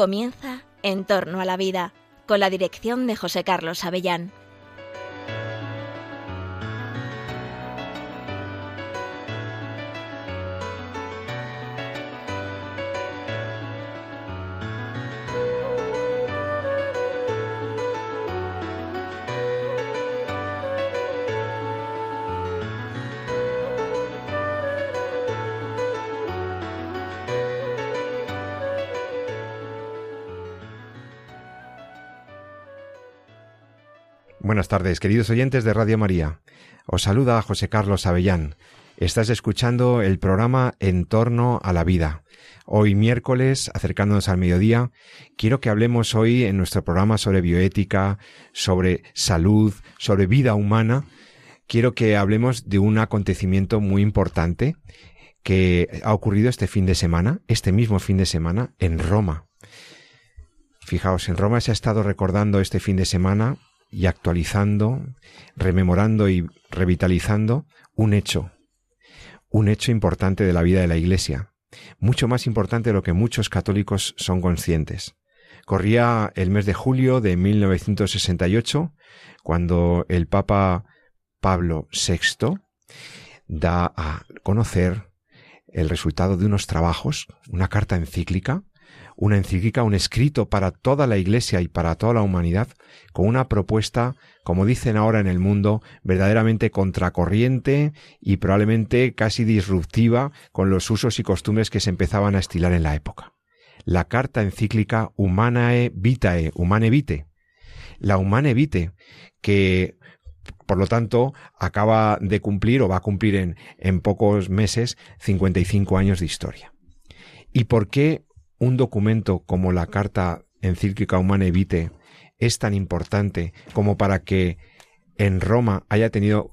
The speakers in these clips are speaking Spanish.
Comienza En torno a la vida, con la dirección de José Carlos Avellán. Buenas tardes, queridos oyentes de Radio María. Os saluda José Carlos Avellán. Estás escuchando el programa En torno a la vida. Hoy miércoles, acercándonos al mediodía, quiero que hablemos hoy en nuestro programa sobre bioética, sobre salud, sobre vida humana. Quiero que hablemos de un acontecimiento muy importante que ha ocurrido este fin de semana, este mismo fin de semana, en Roma. Fijaos, en Roma se ha estado recordando este fin de semana y actualizando, rememorando y revitalizando un hecho, un hecho importante de la vida de la Iglesia, mucho más importante de lo que muchos católicos son conscientes. Corría el mes de julio de 1968, cuando el Papa Pablo VI da a conocer el resultado de unos trabajos, una carta encíclica, una encíclica, un escrito para toda la Iglesia y para toda la humanidad, con una propuesta, como dicen ahora en el mundo, verdaderamente contracorriente y probablemente casi disruptiva con los usos y costumbres que se empezaban a estilar en la época. La carta encíclica Humanae Vitae, Humane Vitae. La Humane Vitae, que por lo tanto, acaba de cumplir o va a cumplir en, en pocos meses 55 años de historia. ¿Y por qué un documento como la Carta Encíclica Humana Vitae es tan importante como para que en Roma haya tenido,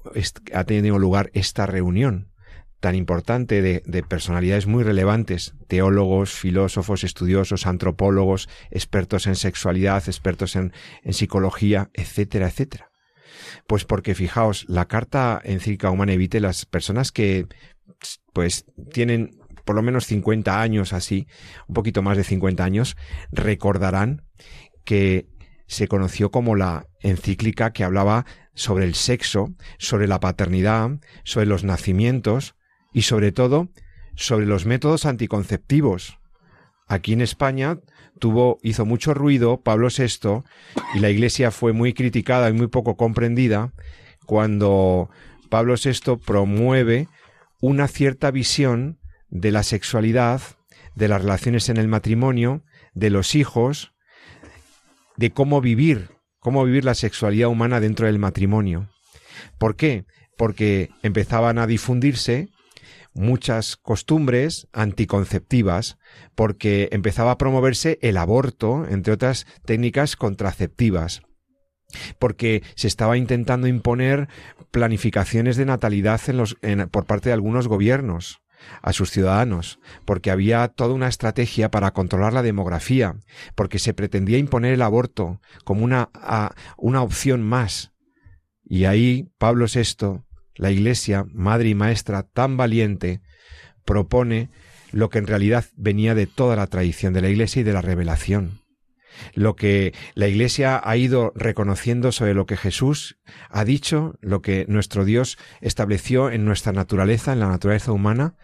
ha tenido lugar esta reunión tan importante de, de, personalidades muy relevantes, teólogos, filósofos, estudiosos, antropólogos, expertos en sexualidad, expertos en, en psicología, etcétera, etcétera. Pues porque fijaos, la carta encíclica Humana Vitae, las personas que pues tienen por lo menos 50 años así, un poquito más de 50 años, recordarán que se conoció como la encíclica que hablaba sobre el sexo, sobre la paternidad, sobre los nacimientos y sobre todo sobre los métodos anticonceptivos. Aquí en España tuvo, hizo mucho ruido Pablo VI y la Iglesia fue muy criticada y muy poco comprendida cuando Pablo VI promueve una cierta visión de la sexualidad, de las relaciones en el matrimonio, de los hijos, de cómo vivir, cómo vivir la sexualidad humana dentro del matrimonio. ¿Por qué? Porque empezaban a difundirse muchas costumbres anticonceptivas, porque empezaba a promoverse el aborto, entre otras técnicas contraceptivas, porque se estaba intentando imponer planificaciones de natalidad por parte de algunos gobiernos a sus ciudadanos, porque había toda una estrategia para controlar la demografía, porque se pretendía imponer el aborto como una, una opción más. Y ahí Pablo VI, la Iglesia, madre y maestra tan valiente, propone lo que en realidad venía de toda la tradición de la Iglesia y de la revelación lo que la Iglesia ha ido reconociendo sobre lo que Jesús ha dicho, lo que nuestro Dios estableció en nuestra naturaleza, en la naturaleza humana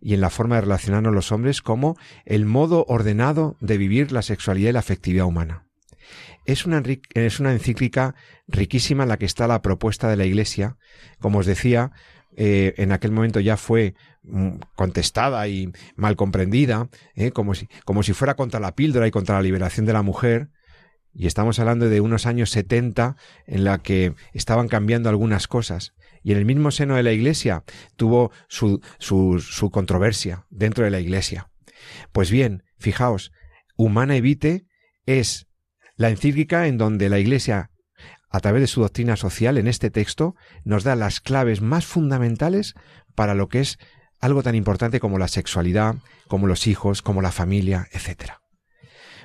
y en la forma de relacionarnos los hombres como el modo ordenado de vivir la sexualidad y la afectividad humana. Es una, es una encíclica riquísima en la que está la propuesta de la Iglesia. Como os decía, eh, en aquel momento ya fue contestada y mal comprendida, eh, como, si, como si fuera contra la píldora y contra la liberación de la mujer. Y estamos hablando de unos años 70 en la que estaban cambiando algunas cosas. Y en el mismo seno de la Iglesia tuvo su, su, su controversia dentro de la Iglesia. Pues bien, fijaos, Humana Evite es la encíclica en donde la Iglesia a través de su doctrina social, en este texto, nos da las claves más fundamentales para lo que es algo tan importante como la sexualidad, como los hijos, como la familia, etc.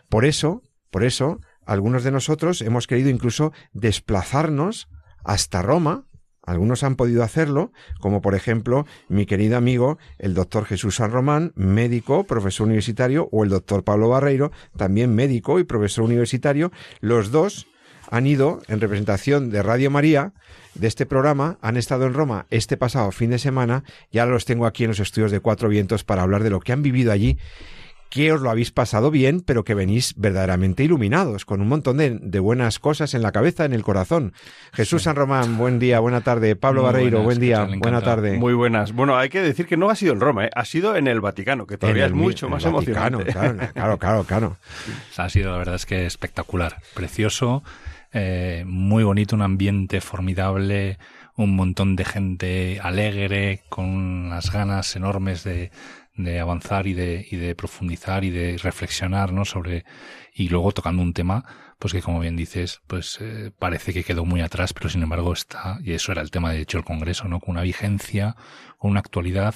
Por eso, por eso, algunos de nosotros hemos querido incluso desplazarnos hasta Roma, algunos han podido hacerlo, como por ejemplo mi querido amigo el doctor Jesús San Román, médico, profesor universitario, o el doctor Pablo Barreiro, también médico y profesor universitario. Los dos han ido en representación de Radio María de este programa, han estado en Roma este pasado fin de semana y ahora los tengo aquí en los estudios de Cuatro Vientos para hablar de lo que han vivido allí que os lo habéis pasado bien, pero que venís verdaderamente iluminados, con un montón de, buenas cosas en la cabeza, en el corazón. Jesús San Román, buen día, buena tarde. Pablo Barreiro, buen día, buena tarde. Muy buenas. Bueno, hay que decir que no ha sido en Roma, ¿eh? ha sido en el Vaticano, que todavía es mucho más emocionante. Claro, claro, claro, Ha sido, la verdad es que espectacular, precioso, eh, muy bonito, un ambiente formidable, un montón de gente alegre, con unas ganas enormes de de avanzar y de, y de profundizar y de reflexionar, ¿no? Sobre, y luego tocando un tema, pues que como bien dices, pues eh, parece que quedó muy atrás, pero sin embargo está, y eso era el tema de hecho el Congreso, ¿no? Con una vigencia, con una actualidad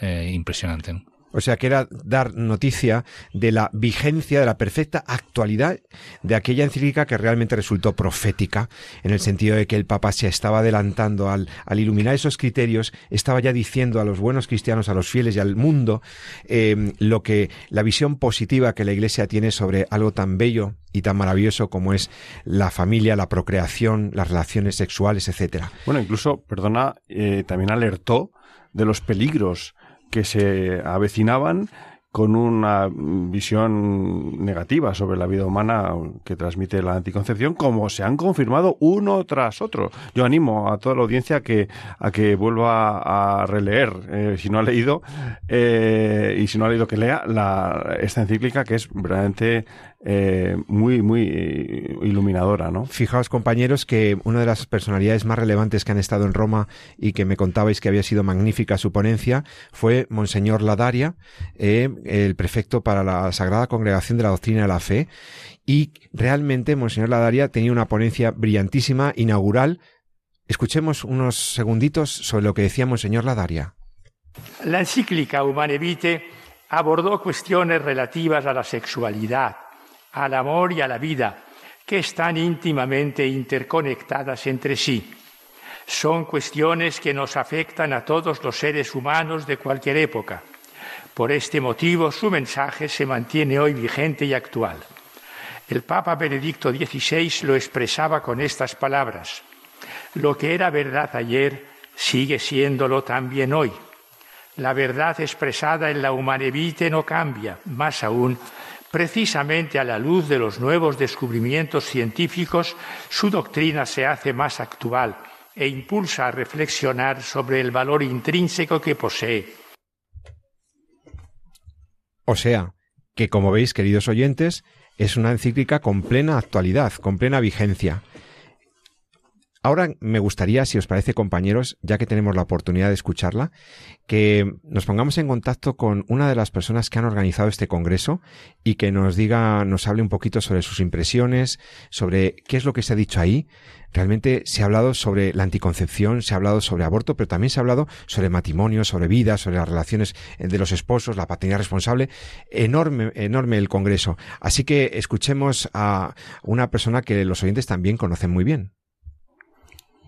eh, impresionante. O sea, que era dar noticia de la vigencia, de la perfecta actualidad de aquella encíclica que realmente resultó profética, en el sentido de que el Papa se estaba adelantando al, iluminar esos criterios, estaba ya diciendo a los buenos cristianos, a los fieles y al mundo, eh, lo que la visión positiva que la Iglesia tiene sobre algo tan bello y tan maravilloso como es la familia, la procreación, las relaciones sexuales, etcétera. Bueno, incluso, perdona, eh, también alertó de los peligros que se avecinaban con una visión negativa sobre la vida humana que transmite la anticoncepción, como se han confirmado uno tras otro. Yo animo a toda la audiencia que, a que vuelva a releer, eh, si no ha leído, eh, y si no ha leído que lea la, esta encíclica que es realmente eh, muy, muy iluminadora, ¿no? Fijaos, compañeros, que una de las personalidades más relevantes que han estado en Roma y que me contabais que había sido magnífica su ponencia fue Monseñor Ladaria, eh, el prefecto para la Sagrada Congregación de la Doctrina de la Fe. Y realmente Monseñor Ladaria tenía una ponencia brillantísima, inaugural. Escuchemos unos segunditos sobre lo que decía Monseñor Ladaria. La encíclica Humane Vitae abordó cuestiones relativas a la sexualidad, al amor y a la vida, que están íntimamente interconectadas entre sí. Son cuestiones que nos afectan a todos los seres humanos de cualquier época. Por este motivo, su mensaje se mantiene hoy vigente y actual. El Papa Benedicto XVI lo expresaba con estas palabras. Lo que era verdad ayer sigue siéndolo también hoy. La verdad expresada en la Humanevite no cambia, más aún, Precisamente a la luz de los nuevos descubrimientos científicos, su doctrina se hace más actual e impulsa a reflexionar sobre el valor intrínseco que posee. O sea, que como veis, queridos oyentes, es una encíclica con plena actualidad, con plena vigencia. Ahora me gustaría, si os parece, compañeros, ya que tenemos la oportunidad de escucharla, que nos pongamos en contacto con una de las personas que han organizado este congreso y que nos diga, nos hable un poquito sobre sus impresiones, sobre qué es lo que se ha dicho ahí. Realmente se ha hablado sobre la anticoncepción, se ha hablado sobre aborto, pero también se ha hablado sobre matrimonio, sobre vida, sobre las relaciones de los esposos, la paternidad responsable. Enorme, enorme el congreso. Así que escuchemos a una persona que los oyentes también conocen muy bien.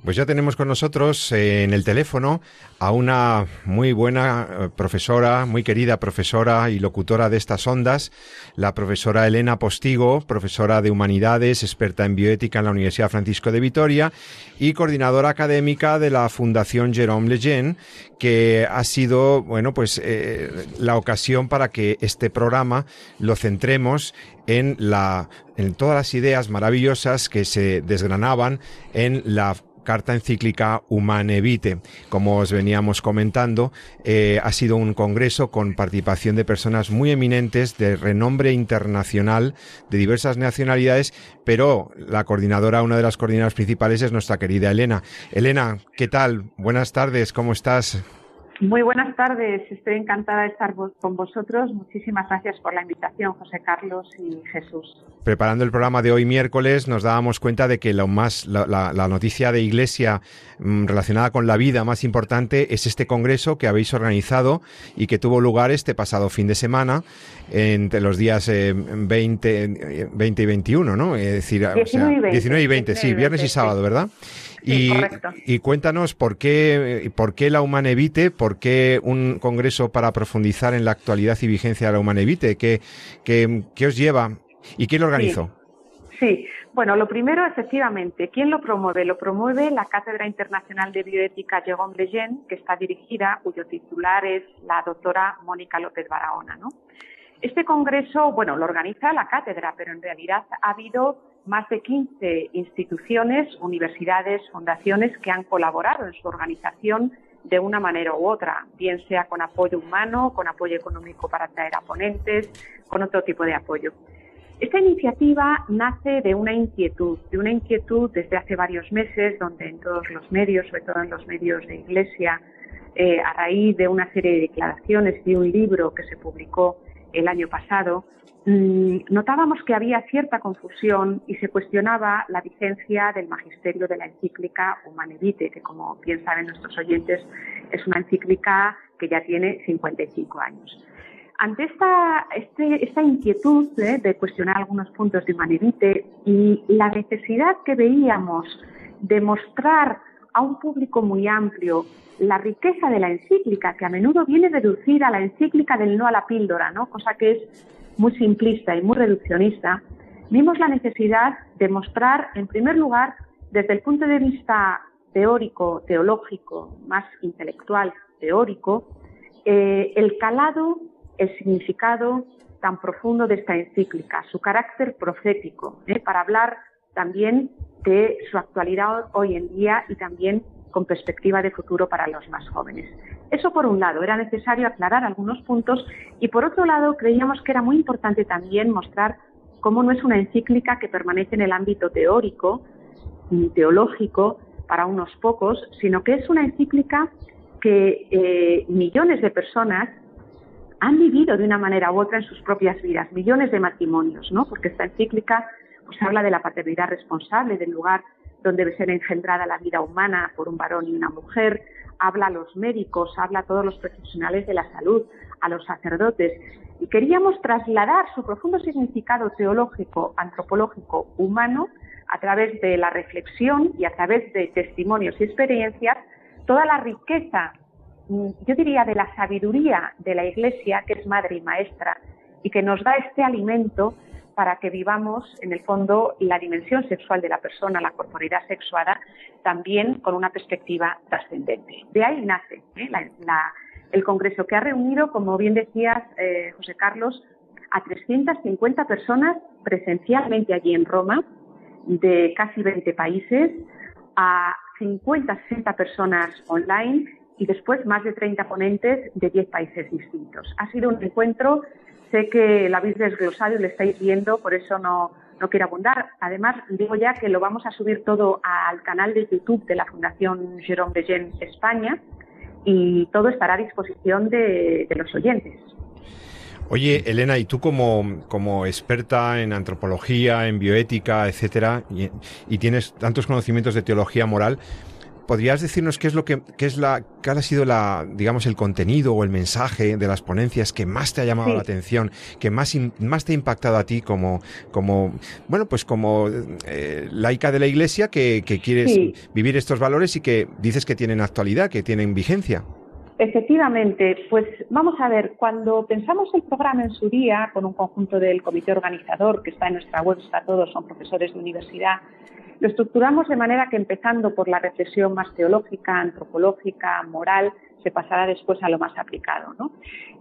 Pues ya tenemos con nosotros eh, en el teléfono a una muy buena eh, profesora, muy querida profesora y locutora de estas ondas, la profesora Elena Postigo, profesora de Humanidades, experta en bioética en la Universidad Francisco de Vitoria y coordinadora académica de la Fundación Jerome Lejeune, que ha sido, bueno, pues eh, la ocasión para que este programa lo centremos en la en todas las ideas maravillosas que se desgranaban en la carta encíclica Humane Vitae. Como os veníamos comentando, eh, ha sido un congreso con participación de personas muy eminentes de renombre internacional de diversas nacionalidades, pero la coordinadora, una de las coordinadoras principales es nuestra querida Elena. Elena, ¿qué tal? Buenas tardes, ¿cómo estás? Muy buenas tardes, estoy encantada de estar con vosotros. Muchísimas gracias por la invitación, José Carlos y Jesús. Preparando el programa de hoy miércoles nos dábamos cuenta de que lo más, la, noticia de Iglesia mm, relacionada con la vida más importante es este congreso que habéis organizado y que tuvo lugar este pasado fin de semana entre los días 20, eh, 20 y 21, ¿no? Es decir, 19 y 20, y 20 sí, viernes y sábado, ¿verdad? Y, y, cuéntanos por qué, por qué la Humanevite, por qué un congreso para profundizar en la actualidad y vigencia de la Humanevite, qué, qué, qué os lleva y quién lo organizó. Sí. Bueno, lo primero, efectivamente, ¿quién lo promueve? Lo promueve la Cátedra Internacional de Bioética Jérôme Lejeune, que está dirigida, cuyo titular es la doctora Mónica López Barahona. ¿no? Este congreso, bueno, lo organiza la cátedra, pero en realidad ha habido más de 15 instituciones, universidades, fundaciones que han colaborado en su organización de una manera u otra, bien sea con apoyo humano, con apoyo económico para traer a ponentes, con otro tipo de apoyo. Esta iniciativa nace de una inquietud, de una inquietud desde hace varios meses, donde en todos los medios, sobre todo en los medios de Iglesia, eh, a raíz de una serie de declaraciones y un libro que se publicó el año pasado, mm, notábamos que había cierta confusión y se cuestionaba la vigencia del magisterio de la encíclica Humane Vitae, que como bien saben nuestros oyentes es una encíclica que ya tiene 55 años. Ante esta, este, esta inquietud ¿eh? de cuestionar algunos puntos de Humanevite y la necesidad que veíamos de mostrar a un público muy amplio la riqueza de la encíclica, que a menudo viene reducida a la encíclica del no a la píldora, ¿no? cosa que es muy simplista y muy reduccionista, vimos la necesidad de mostrar, en primer lugar, desde el punto de vista teórico, teológico, más intelectual, teórico, eh, el calado el significado tan profundo de esta encíclica, su carácter profético, ¿eh? para hablar también de su actualidad hoy en día y también con perspectiva de futuro para los más jóvenes. Eso por un lado, era necesario aclarar algunos puntos y por otro lado creíamos que era muy importante también mostrar cómo no es una encíclica que permanece en el ámbito teórico ni teológico para unos pocos, sino que es una encíclica que eh, millones de personas han vivido de una manera u otra en sus propias vidas, millones de matrimonios, ¿no? Porque esta encíclica habla de la paternidad responsable, del lugar donde debe ser engendrada la vida humana por un varón y una mujer, habla a los médicos, habla a todos los profesionales de la salud, a los sacerdotes, y queríamos trasladar su profundo significado teológico, antropológico, humano, a través de la reflexión y a través de testimonios y experiencias, toda la riqueza Mm, yo diría, de la sabiduría de la Iglesia, que es madre y maestra, y que nos da este alimento para que vivamos, en el fondo, la dimensión sexual de la persona, la corporalidad sexuada, también con una perspectiva trascendente. De ahí nace ¿eh? el Congreso, que ha reunido, como bien decías, eh, José Carlos, a 350 personas presencialmente allí en Roma, de casi 20 países, a 50, 60 personas online y después más de 30 ponentes de 10 países distintos. Ha sido un encuentro, sé que lo habéis desglosado y lo estáis viendo, por eso no, no quiero abundar. Además, digo ya que lo vamos a subir todo al canal de YouTube de la Fundación Jérôme Begen España y todo estará a disposición de, los oyentes. Oye, Elena, y tú como, como experta en antropología, en bioética, etcétera, y, y, tienes tantos conocimientos de teología moral, ¿podrías decirnos qué es lo que qué es la qué ha sido la digamos el contenido o el mensaje de las ponencias que más te ha llamado la atención, que más más te ha impactado a ti como como bueno pues como eh, laica de la Iglesia que, quieres vivir estos valores y que dices que tienen actualidad, que tienen vigencia? Efectivamente, pues vamos a ver, cuando pensamos el programa en su día con un conjunto del comité organizador que está en nuestra web, está todos, son profesores de universidad, lo estructuramos de manera que empezando por la reflexión más teológica, antropológica, moral, se pasará después a lo más aplicado. ¿no?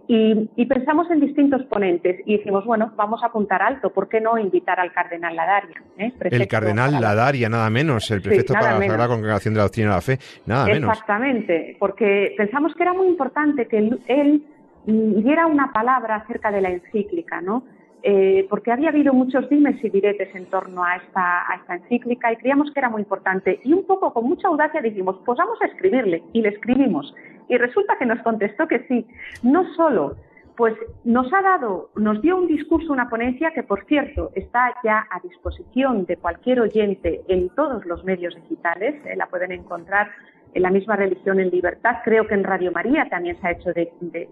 Y, pensamos en distintos ponentes y dijimos, bueno, vamos a apuntar alto, ¿por qué no invitar al cardenal Ladaria? Eh? El cardenal Ladaria, nada menos, el prefecto para la Congregación de la Doctrina de la Fe, nada menos. Exactamente, porque pensamos que era muy importante que él diera una palabra acerca de la encíclica, ¿no? Eh, porque había habido muchos dimes y diretes en torno a esta, encíclica y creíamos que era muy importante. Y un poco con mucha audacia dijimos, pues vamos a escribirle. Y le escribimos. Y resulta que nos contestó que sí. No solo, pues nos ha dado, nos dio un discurso, una ponencia que, por cierto, está ya a disposición de cualquier oyente en todos los medios digitales. Eh, la pueden encontrar en la misma religión en libertad. Creo que en Radio María también se ha hecho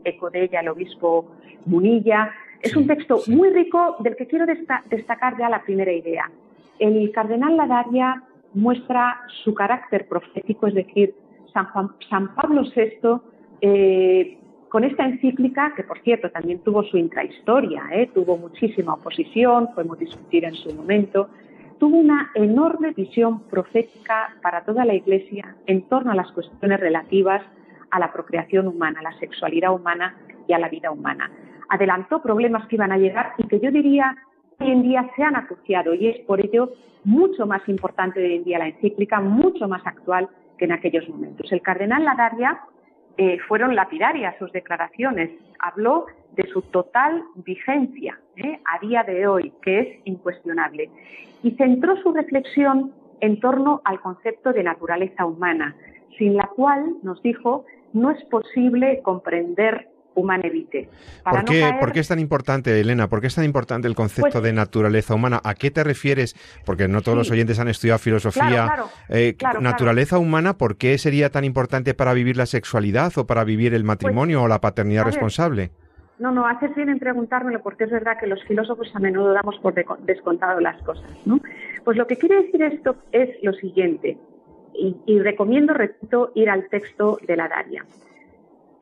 eco de ella el obispo Munilla. Es un texto muy rico del que quiero destacar ya la primera idea. El cardenal Ladaria muestra su carácter profético, es decir, San, San Pablo VI, eh, con esta encíclica, que por cierto también tuvo su intrahistoria, eh, tuvo muchísima oposición, podemos discutir en su momento, tuvo una enorme visión profética para toda la Iglesia en torno a las cuestiones relativas a la procreación humana, a la sexualidad humana y a la vida humana. Adelantó problemas que iban a llegar y que yo diría hoy en día se han acuciado y es por ello mucho más importante hoy en día la encíclica, mucho más actual que en aquellos momentos. El cardenal Ladaria eh, fueron lapidarias sus declaraciones. Habló de su total vigencia eh, a día de hoy, que es incuestionable, y centró su reflexión en torno al concepto de naturaleza humana, sin la cual, nos dijo, no es posible comprender Humanevite. ¿Por qué, ¿Por qué es tan importante, Elena? ¿Por qué es tan importante el concepto pues de naturaleza humana? ¿A qué te refieres? Porque no todos los oyentes han estudiado filosofía. Eh, naturaleza humana, ¿por qué sería tan importante para vivir la sexualidad o para vivir el pues, matrimonio o la paternidad responsable? No, no, haces bien en preguntármelo porque es verdad que los filósofos a menudo damos por descontado las cosas. ¿no? Pues lo que quiere decir esto es lo siguiente, y, y recomiendo, repito, ir al texto de la Daria.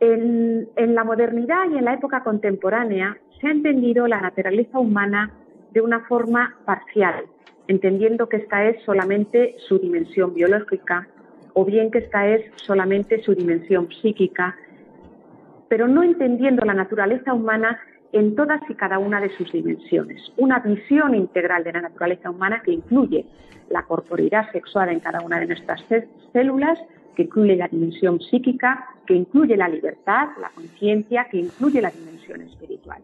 En, la modernidad y en la época contemporánea se ha entendido la naturaleza humana de una forma parcial, entendiendo que esta es solamente su dimensión biológica o bien que esta es solamente su dimensión psíquica, pero no entendiendo la naturaleza humana en todas y cada una de sus dimensiones. Una visión integral de la naturaleza humana que incluye la corporidad sexual en cada una de nuestras células, que incluye la dimensión psíquica, que incluye la libertad, la conciencia, que incluye la dimensión espiritual.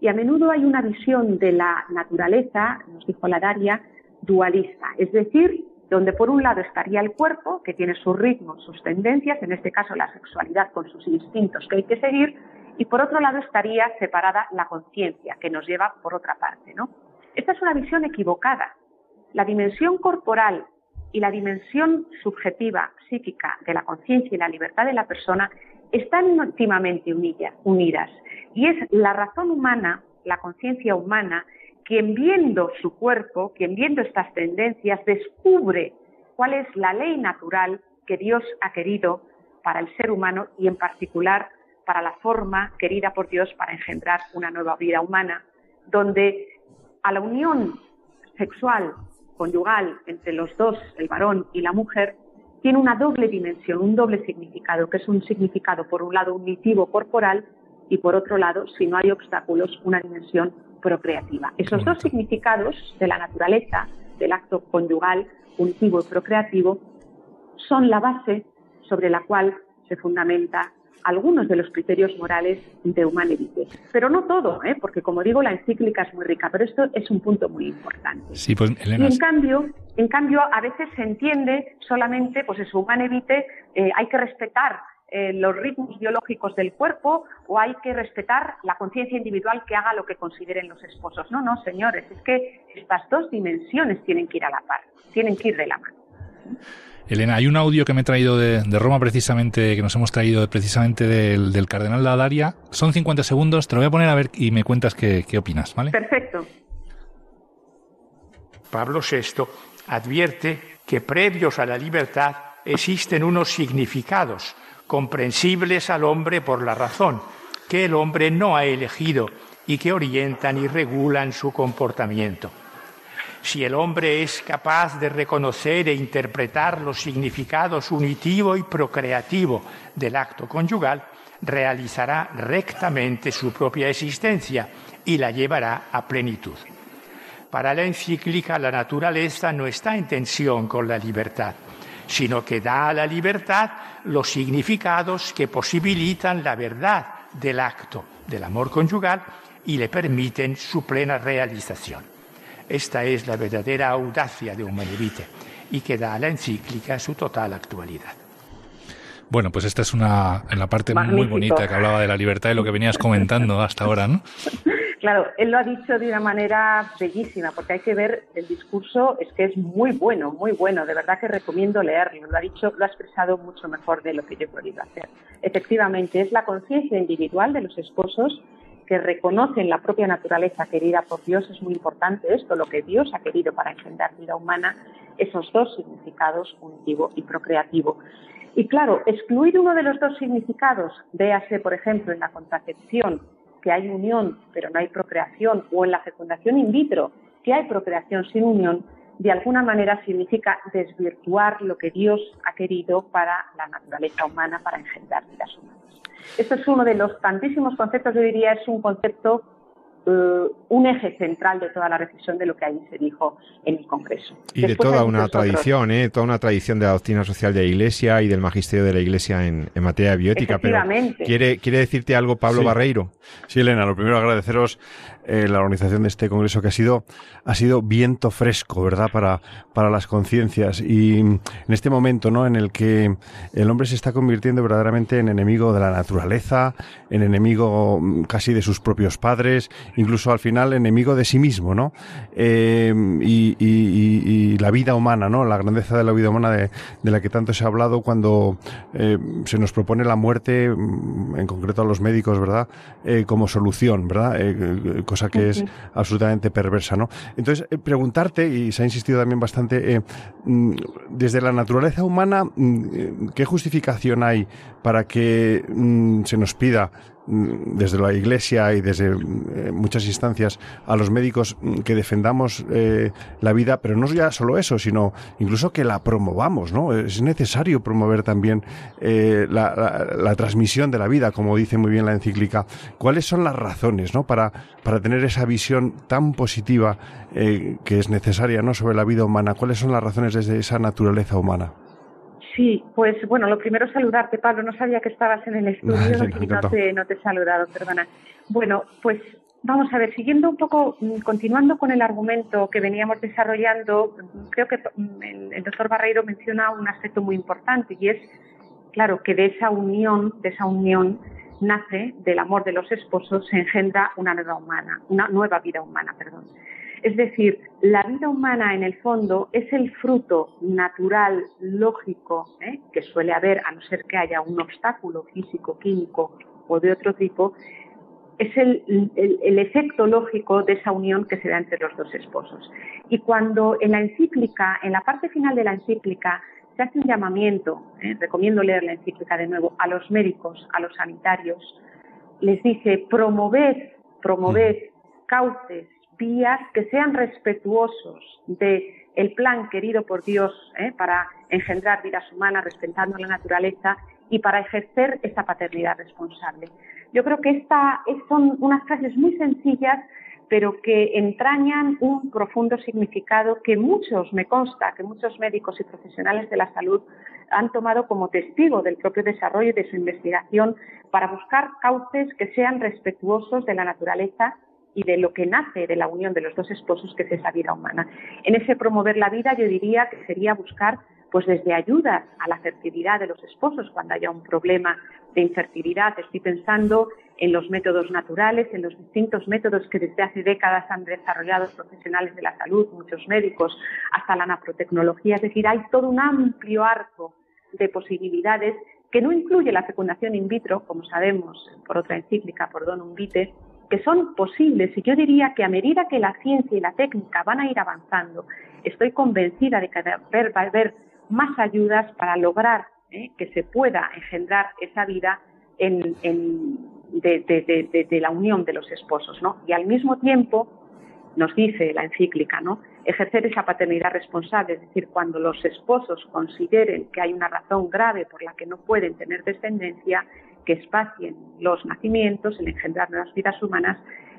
Y a menudo hay una visión de la naturaleza, nos dijo la Daria, dualista, es decir, donde por un lado estaría el cuerpo, que tiene sus ritmos, sus tendencias, en este caso la sexualidad con sus instintos que hay que seguir, y por otro lado estaría separada la conciencia, que nos lleva por otra parte. ¿no? Esta es una visión equivocada. La dimensión corporal y la dimensión subjetiva, psíquica de la conciencia y la libertad de la persona están íntimamente unidas. Y es la razón humana, la conciencia humana, quien viendo su cuerpo, quien viendo estas tendencias, descubre cuál es la ley natural que Dios ha querido para el ser humano y en particular para la forma querida por Dios para engendrar una nueva vida humana, donde a la unión sexual conyugal entre los dos, el varón y la mujer, tiene una doble dimensión, un doble significado, que es un significado, por un lado, unitivo corporal y, por otro lado, si no hay obstáculos, una dimensión procreativa. Esos dos significados de la naturaleza del acto conyugal, unitivo y procreativo, son la base sobre la cual se fundamenta algunos de los criterios morales de Humanevite. Pero no todo, ¿eh? porque como digo, la encíclica es muy rica, pero esto es un punto muy importante. Sí, pues, Y en cambio, en cambio, a veces se entiende solamente, pues eso, Humanevite, eh, hay que respetar eh, los ritmos biológicos del cuerpo o hay que respetar la conciencia individual que haga lo que consideren los esposos. No, no, señores, es que estas dos dimensiones tienen que ir a la par, tienen que ir de la mano. Elena, hay un audio que me he traído de, Roma precisamente, que nos hemos traído precisamente del, del cardenal Ladaria. Son 50 segundos, te lo voy a poner a ver y me cuentas qué, qué opinas, ¿vale? Perfecto. Pablo VI advierte que previos a la libertad existen unos significados comprensibles al hombre por la razón, que el hombre no ha elegido y que orientan y regulan su comportamiento. Si el hombre es capaz de reconocer e interpretar los significados unitivo y procreativo del acto conyugal, realizará rectamente su propia existencia y la llevará a plenitud. Para la encíclica, la naturaleza no está en tensión con la libertad, sino que da a la libertad los significados que posibilitan la verdad del acto del amor conyugal y le permiten su plena realización. Esta es la verdadera audacia de Humanevite y que da a la encíclica su total actualidad. Bueno, pues esta es una en la parte muy bonita que hablaba de la libertad y lo que venías comentando hasta ahora, ¿no? Claro, él lo ha dicho de una manera bellísima, porque hay que ver el discurso, es que es muy bueno, muy bueno, de verdad que recomiendo leerlo, lo ha dicho, lo ha expresado mucho mejor de lo que yo he podido hacer. Efectivamente, es la conciencia individual de los esposos que reconocen la propia naturaleza querida por Dios, es muy importante esto, lo que Dios ha querido para engendrar vida humana, esos dos significados, unitivo y procreativo. Y claro, excluir uno de los dos significados, véase, por ejemplo, en la contracepción, que hay unión pero no hay procreación, o en la fecundación in vitro, que hay procreación sin unión, de alguna manera significa desvirtuar lo que Dios ha querido para la naturaleza humana, para engendrar vidas humanas. Esto es uno de los tantísimos conceptos, yo diría, es un concepto un eje central de toda la reflexión de lo que ahí se dijo en el Congreso. Y de toda una tradición, ¿eh? toda una tradición de la doctrina social de la Iglesia y del magisterio de la Iglesia en, materia de biótica. Pero ¿quiere, ¿Quiere decirte algo Pablo Barreiro? Sí, Elena, lo primero agradeceros eh, la organización de este congreso que ha sido, ha sido viento fresco, ¿verdad?, para, para las conciencias. Y en este momento, ¿no?, en el que el hombre se está convirtiendo verdaderamente en enemigo de la naturaleza, en enemigo mm, casi de sus propios padres, incluso al final enemigo de sí mismo, ¿no? Eh, y, la vida humana, ¿no? La grandeza de la vida humana de, la que tanto se ha hablado cuando eh, se nos propone la muerte, mm, en concreto a los médicos, ¿verdad?, como solución, ¿verdad? cosa que es absolutamente perversa, ¿no? Entonces, eh, preguntarte, y se ha insistido también bastante, eh, mm, desde la naturaleza humana, mm, ¿qué justificación hay para que se nos pida desde la Iglesia y desde eh, muchas instancias a los médicos mm, que defendamos eh, la vida, pero no ya solo eso, sino incluso que la promovamos, ¿no? Es necesario promover también eh, la, transmisión de la vida, como dice muy bien la encíclica. ¿Cuáles son las razones, ¿no? Para, para tener esa visión tan positiva que es necesaria, ¿no? Sobre la vida humana. ¿Cuáles son las razones desde esa naturaleza humana? Sí, pues bueno, lo primero es saludarte, Pablo. No sabía que estabas en el estudio y no te, no te he saludado, perdona. Bueno, pues vamos a ver, siguiendo un poco, mm, continuando con el argumento que veníamos desarrollando, creo que mm, el, doctor Barreiro menciona un aspecto muy importante y es, claro, que de esa unión, de esa unión nace del amor de los esposos, se engendra una nueva humana, una nueva vida humana, perdón. Es decir, la vida humana en el fondo es el fruto natural, lógico, ¿eh? que suele haber, a no ser que haya un obstáculo físico, químico o de otro tipo, es el, efecto lógico de esa unión que se da entre los dos esposos. Y cuando en la encíclica, en la parte final de la encíclica, se hace un llamamiento, ¿eh? recomiendo leer la encíclica de nuevo, a los médicos, a los sanitarios, les dice, promover, promover cauces vías que sean respetuosos de el plan querido por Dios ¿eh? para engendrar vidas humanas respetando la naturaleza y para ejercer esa paternidad responsable. Yo creo que esta, son unas frases muy sencillas, pero que entrañan un profundo significado que muchos, me consta, que muchos médicos y profesionales de la salud han tomado como testigo del propio desarrollo y de su investigación para buscar cauces que sean respetuosos de la naturaleza y de lo que nace de la unión de los dos esposos, que es esa vida humana. En ese promover la vida yo diría que sería buscar pues desde ayudas a la fertilidad de los esposos cuando haya un problema de infertilidad. Estoy pensando en los métodos naturales, en los distintos métodos que desde hace décadas han desarrollado profesionales de la salud, muchos médicos, hasta la naprotecnología. Es decir, hay todo un amplio arco de posibilidades que no incluye la fecundación in vitro, como sabemos por otra encíclica, por Don Vitae, que son posibles y yo diría que a medida que la ciencia y la técnica van a ir avanzando, estoy convencida de que va a haber más ayudas para lograr ¿eh? que se pueda engendrar esa vida en, de, la unión de los esposos. Y al mismo tiempo nos dice la encíclica, ¿no? Ejercer esa paternidad responsable, es decir, cuando los esposos consideren que hay una razón grave por la que no pueden tener descendencia, que espacien los nacimientos, el engendrar nuevas vidas humanas,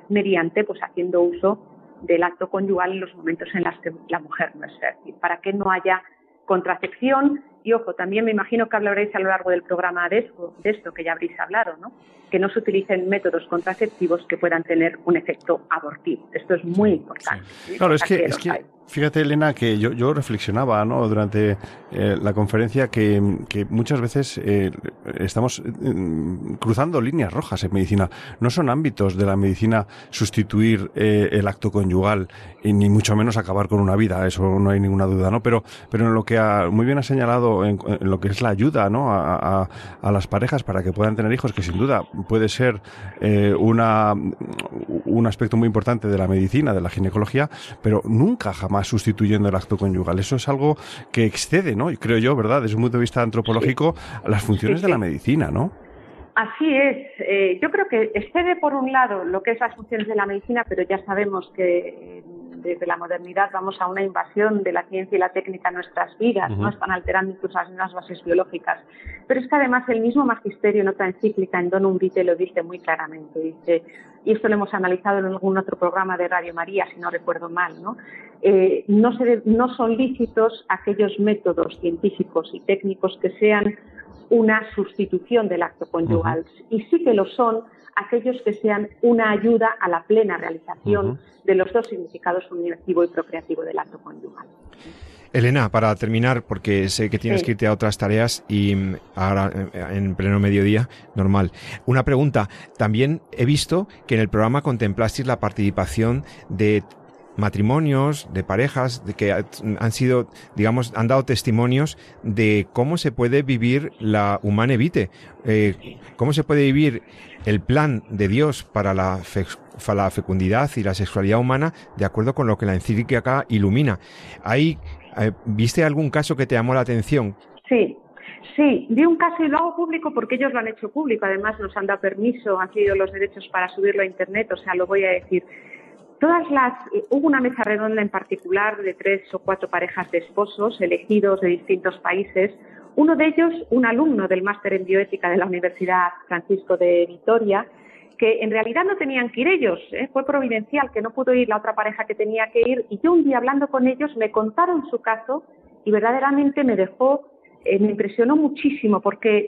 mediante, pues, haciendo uso del acto conyugal en los momentos en los que la mujer no es fértil, para que no haya contracepción y ojo, también me imagino que hablaréis a lo largo del programa de esto, de esto que ya habréis hablado, ¿no? Que no se utilicen métodos contraceptivos que puedan tener un efecto abortivo. Esto es muy importante. Claro, es que, es que Fíjate, Elena, que yo, yo reflexionaba ¿no? durante eh, la conferencia que, muchas veces eh, estamos mm, cruzando líneas rojas en medicina. No son ámbitos de la medicina sustituir eh, el acto conyugal y ni mucho menos acabar con una vida, eso no hay ninguna duda, ¿no? Pero, pero en lo que muy bien ha señalado avanzado en, lo que es la ayuda ¿no? a, las parejas para que puedan tener hijos, que sin duda puede ser eh, una, un aspecto muy importante de la medicina, de la ginecología, pero nunca jamás sustituyendo el acto conyugal. Eso es algo que excede, ¿no? Y creo yo, ¿verdad?, desde un punto de vista antropológico, las funciones de la medicina, ¿no? Así es. Eh, yo creo que excede por un lado lo que es las funciones de la medicina, pero ya sabemos que desde la modernidad vamos a una invasión de la ciencia y la técnica en nuestras vidas, ¿no? Están alterando incluso las mismas bases biológicas. Pero es que además el mismo magisterio en otra encíclica, en Donum Vitae, lo dice muy claramente. Dice, y esto lo hemos analizado en algún otro programa de Radio María, si no recuerdo mal, ¿no? Eh, no, se, no son lícitos aquellos métodos científicos y técnicos que sean una sustitución del acto conyugal. Y sí que lo son aquellos que sean una ayuda a la plena realización de los dos significados unitivo y procreativo del acto conyugal. Elena, para terminar, porque sé que tienes que irte a otras tareas y mm, ahora eh, en pleno mediodía, normal. Una pregunta. También he visto que en el programa contemplasteis la participación de matrimonios, de parejas, de que han sido, digamos, han dado testimonios de cómo se puede vivir la humana evite, eh, cómo se puede vivir el plan de Dios para la, fecundidad y la sexualidad humana de acuerdo con lo que la encíclica ilumina. ¿Hay, eh, ¿Viste algún caso que te llamó la atención? Sí, Sí, vi un caso y lo hago público porque ellos lo han hecho público. Además, nos han dado permiso, han sido los derechos para subirlo a Internet, o sea, lo voy a decir. Todas las, hubo una mesa redonda en particular de tres o cuatro parejas de esposos elegidos de distintos países. Uno de ellos, un alumno del máster en bioética de la Universidad Francisco de Vitoria, que en realidad no tenían que ir ellos, ¿eh? fue providencial que no pudo ir la otra pareja que tenía que ir y yo un día hablando con ellos me contaron su caso y verdaderamente me dejó, eh, me impresionó muchísimo porque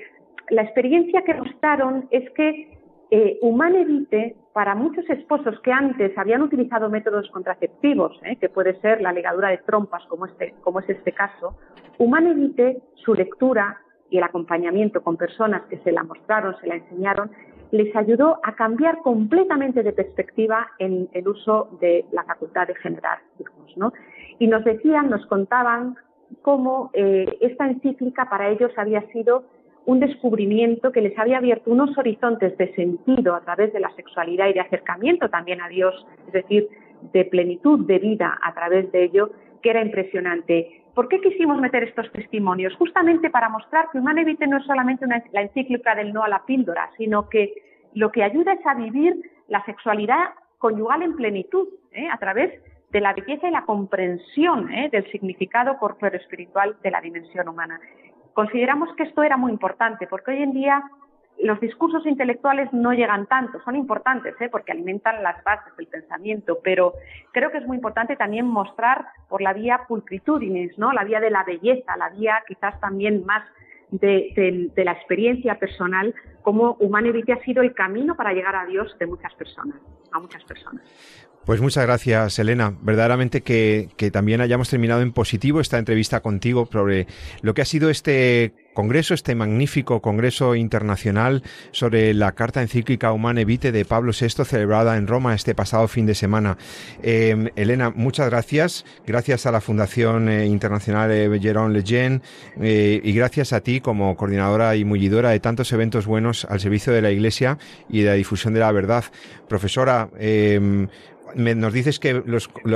la experiencia que mostraron es que eh, Humanevite, para muchos esposos que antes habían utilizado métodos contraceptivos, eh, que puede ser la ligadura de trompas, como, este, como es este caso, Humanevite, su lectura y el acompañamiento con personas que se la mostraron, se la enseñaron, les ayudó a cambiar completamente de perspectiva en el uso de la facultad de generar hijos. ¿no? Y nos decían, nos contaban cómo eh, esta encíclica para ellos había sido un descubrimiento que les había abierto unos horizontes de sentido a través de la sexualidad y de acercamiento también a Dios, es decir, de plenitud de vida a través de ello, que era impresionante. ¿Por qué quisimos meter estos testimonios? Justamente para mostrar que Humana Evite no es solamente la encíclica del no a la píldora, sino que lo que ayuda es a vivir la sexualidad conyugal en plenitud, ¿eh? a través de la belleza y la comprensión ¿eh? del significado corpóreo espiritual de la dimensión humana. Consideramos que esto era muy importante porque hoy en día los discursos intelectuales no llegan tanto, son importantes ¿eh? porque alimentan las bases del pensamiento, pero creo que es muy importante también mostrar por la vía pulcritudinis, ¿no? la vía de la belleza, la vía quizás también más de, la experiencia personal, cómo Humanity ha sido el camino para llegar a Dios de muchas personas, a muchas personas. Pues muchas gracias, Elena. Verdaderamente que, que, también hayamos terminado en positivo esta entrevista contigo sobre lo que ha sido este congreso, este magnífico congreso internacional sobre la Carta Encíclica Humana Vitae de Pablo VI, celebrada en Roma este pasado fin de semana. Eh, Elena, muchas gracias. Gracias a la Fundación eh, Internacional eh, Jérôme Lejeune y gracias a ti como coordinadora y mullidora de tantos eventos buenos al servicio de la Iglesia y de la difusión de la verdad. Profesora, nos dices que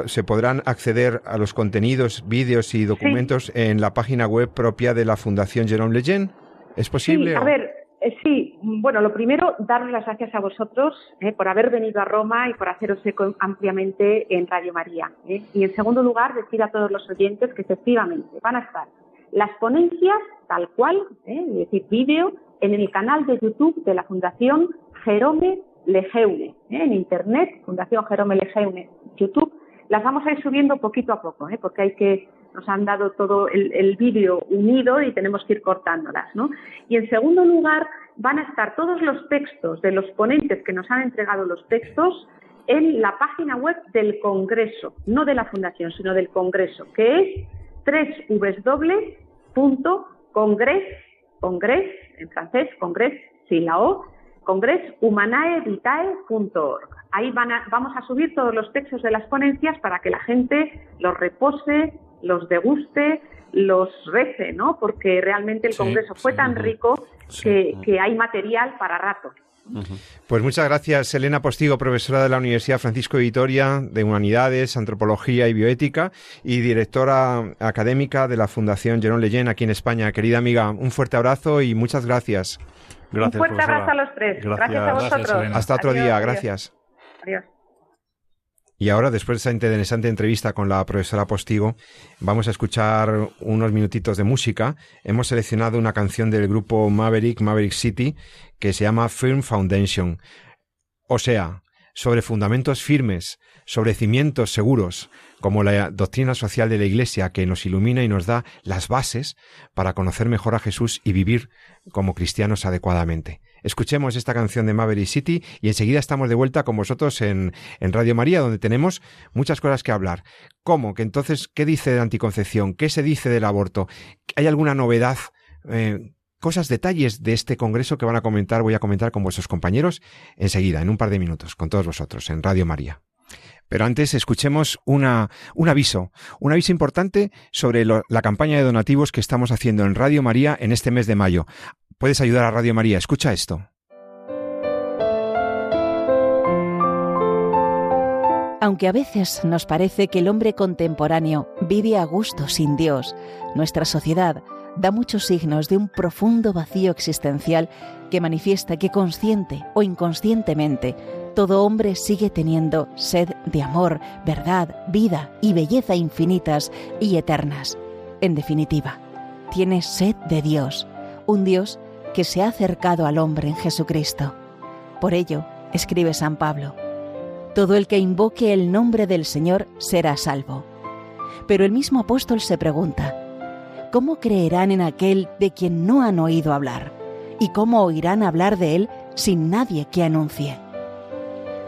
se podrán acceder a los contenidos, vídeos y documentos en la página web propia de la Fundación Jerome Lejeune. ¿Es posible? Sí, a ver, eh, sí. Bueno, lo primero, daros las gracias a vosotros eh, por haber venido a Roma y por haceros eco ampliamente en Radio María. Eh. Y en segundo lugar, decir a todos los oyentes que efectivamente van a estar las ponencias tal cual, es decir, vídeo, en el canal de YouTube de la Fundación Jerome Lejeune, ¿eh? en Internet, Fundación Jerome Lejeune, YouTube, las vamos a ir subiendo poquito a poco, ¿eh? porque hay que, nos han dado todo el, vídeo unido y tenemos que ir cortándolas, ¿no? Y en segundo lugar, van a estar todos los textos de los ponentes que nos han entregado los textos en la página web del Congreso, no de la Fundación, sino del Congreso, que es www.congres, congres, en francés, congres, sin la O, congresshumanaevitae.org. Ahí van vamos a subir todos los textos de las ponencias para que la gente los repose los deguste, los rece, ¿no? Porque realmente el Congreso fue tan rico que, que hay material para rato. Pues muchas gracias, Elena Postigo, profesora de la Universidad Francisco de Vitoria de Humanidades, Antropología y Bioética y directora académica de la Fundación Jerón Leyen aquí en España. Querida amiga, un fuerte abrazo y muchas gracias. Un fuerte abrazo a los tres. Gracias, a vosotros. Hasta otro día, gracias. Adiós. Y ahora, después de esa interesante entrevista con la profesora Postigo, vamos a escuchar unos minutitos de música. Hemos seleccionado una canción del grupo Maverick, Maverick City, que se llama Firm Foundation. O sea, sobre fundamentos firmes, sobre cimientos seguros, como la doctrina social de la Iglesia que nos ilumina y nos da las bases para conocer mejor a Jesús y vivir como cristianos adecuadamente. Escuchemos esta canción de Maverick City y enseguida estamos de vuelta con vosotros en, Radio María, donde tenemos muchas cosas que hablar. ¿Cómo? Que entonces, ¿qué dice de anticoncepción? ¿Qué se dice del aborto? ¿Hay alguna novedad? Eh, cosas, detalles de este congreso que van a comentar, voy a comentar con vuestros compañeros enseguida, en un par de minutos, con todos vosotros, en Radio María. Pero antes escuchemos un aviso, un aviso importante sobre la campaña de donativos que estamos haciendo en Radio María en este mes de mayo puedes ayudar a Radio María. Escucha esto. Aunque a veces nos parece que el hombre contemporáneo vive a gusto sin Dios, nuestra sociedad da muchos signos de un profundo vacío existencial que manifiesta que consciente o inconscientemente todo hombre sigue teniendo sed de amor, verdad, vida y belleza infinitas y eternas. En definitiva, tiene sed de Dios, un Dios que se ha acercado al hombre en Jesucristo. Por ello, escribe San Pablo, todo el que invoque el nombre del Señor será salvo. Pero el mismo apóstol se pregunta, ¿cómo creerán en aquel de quien no han oído hablar? ¿Y cómo oirán hablar de él sin nadie que anuncie?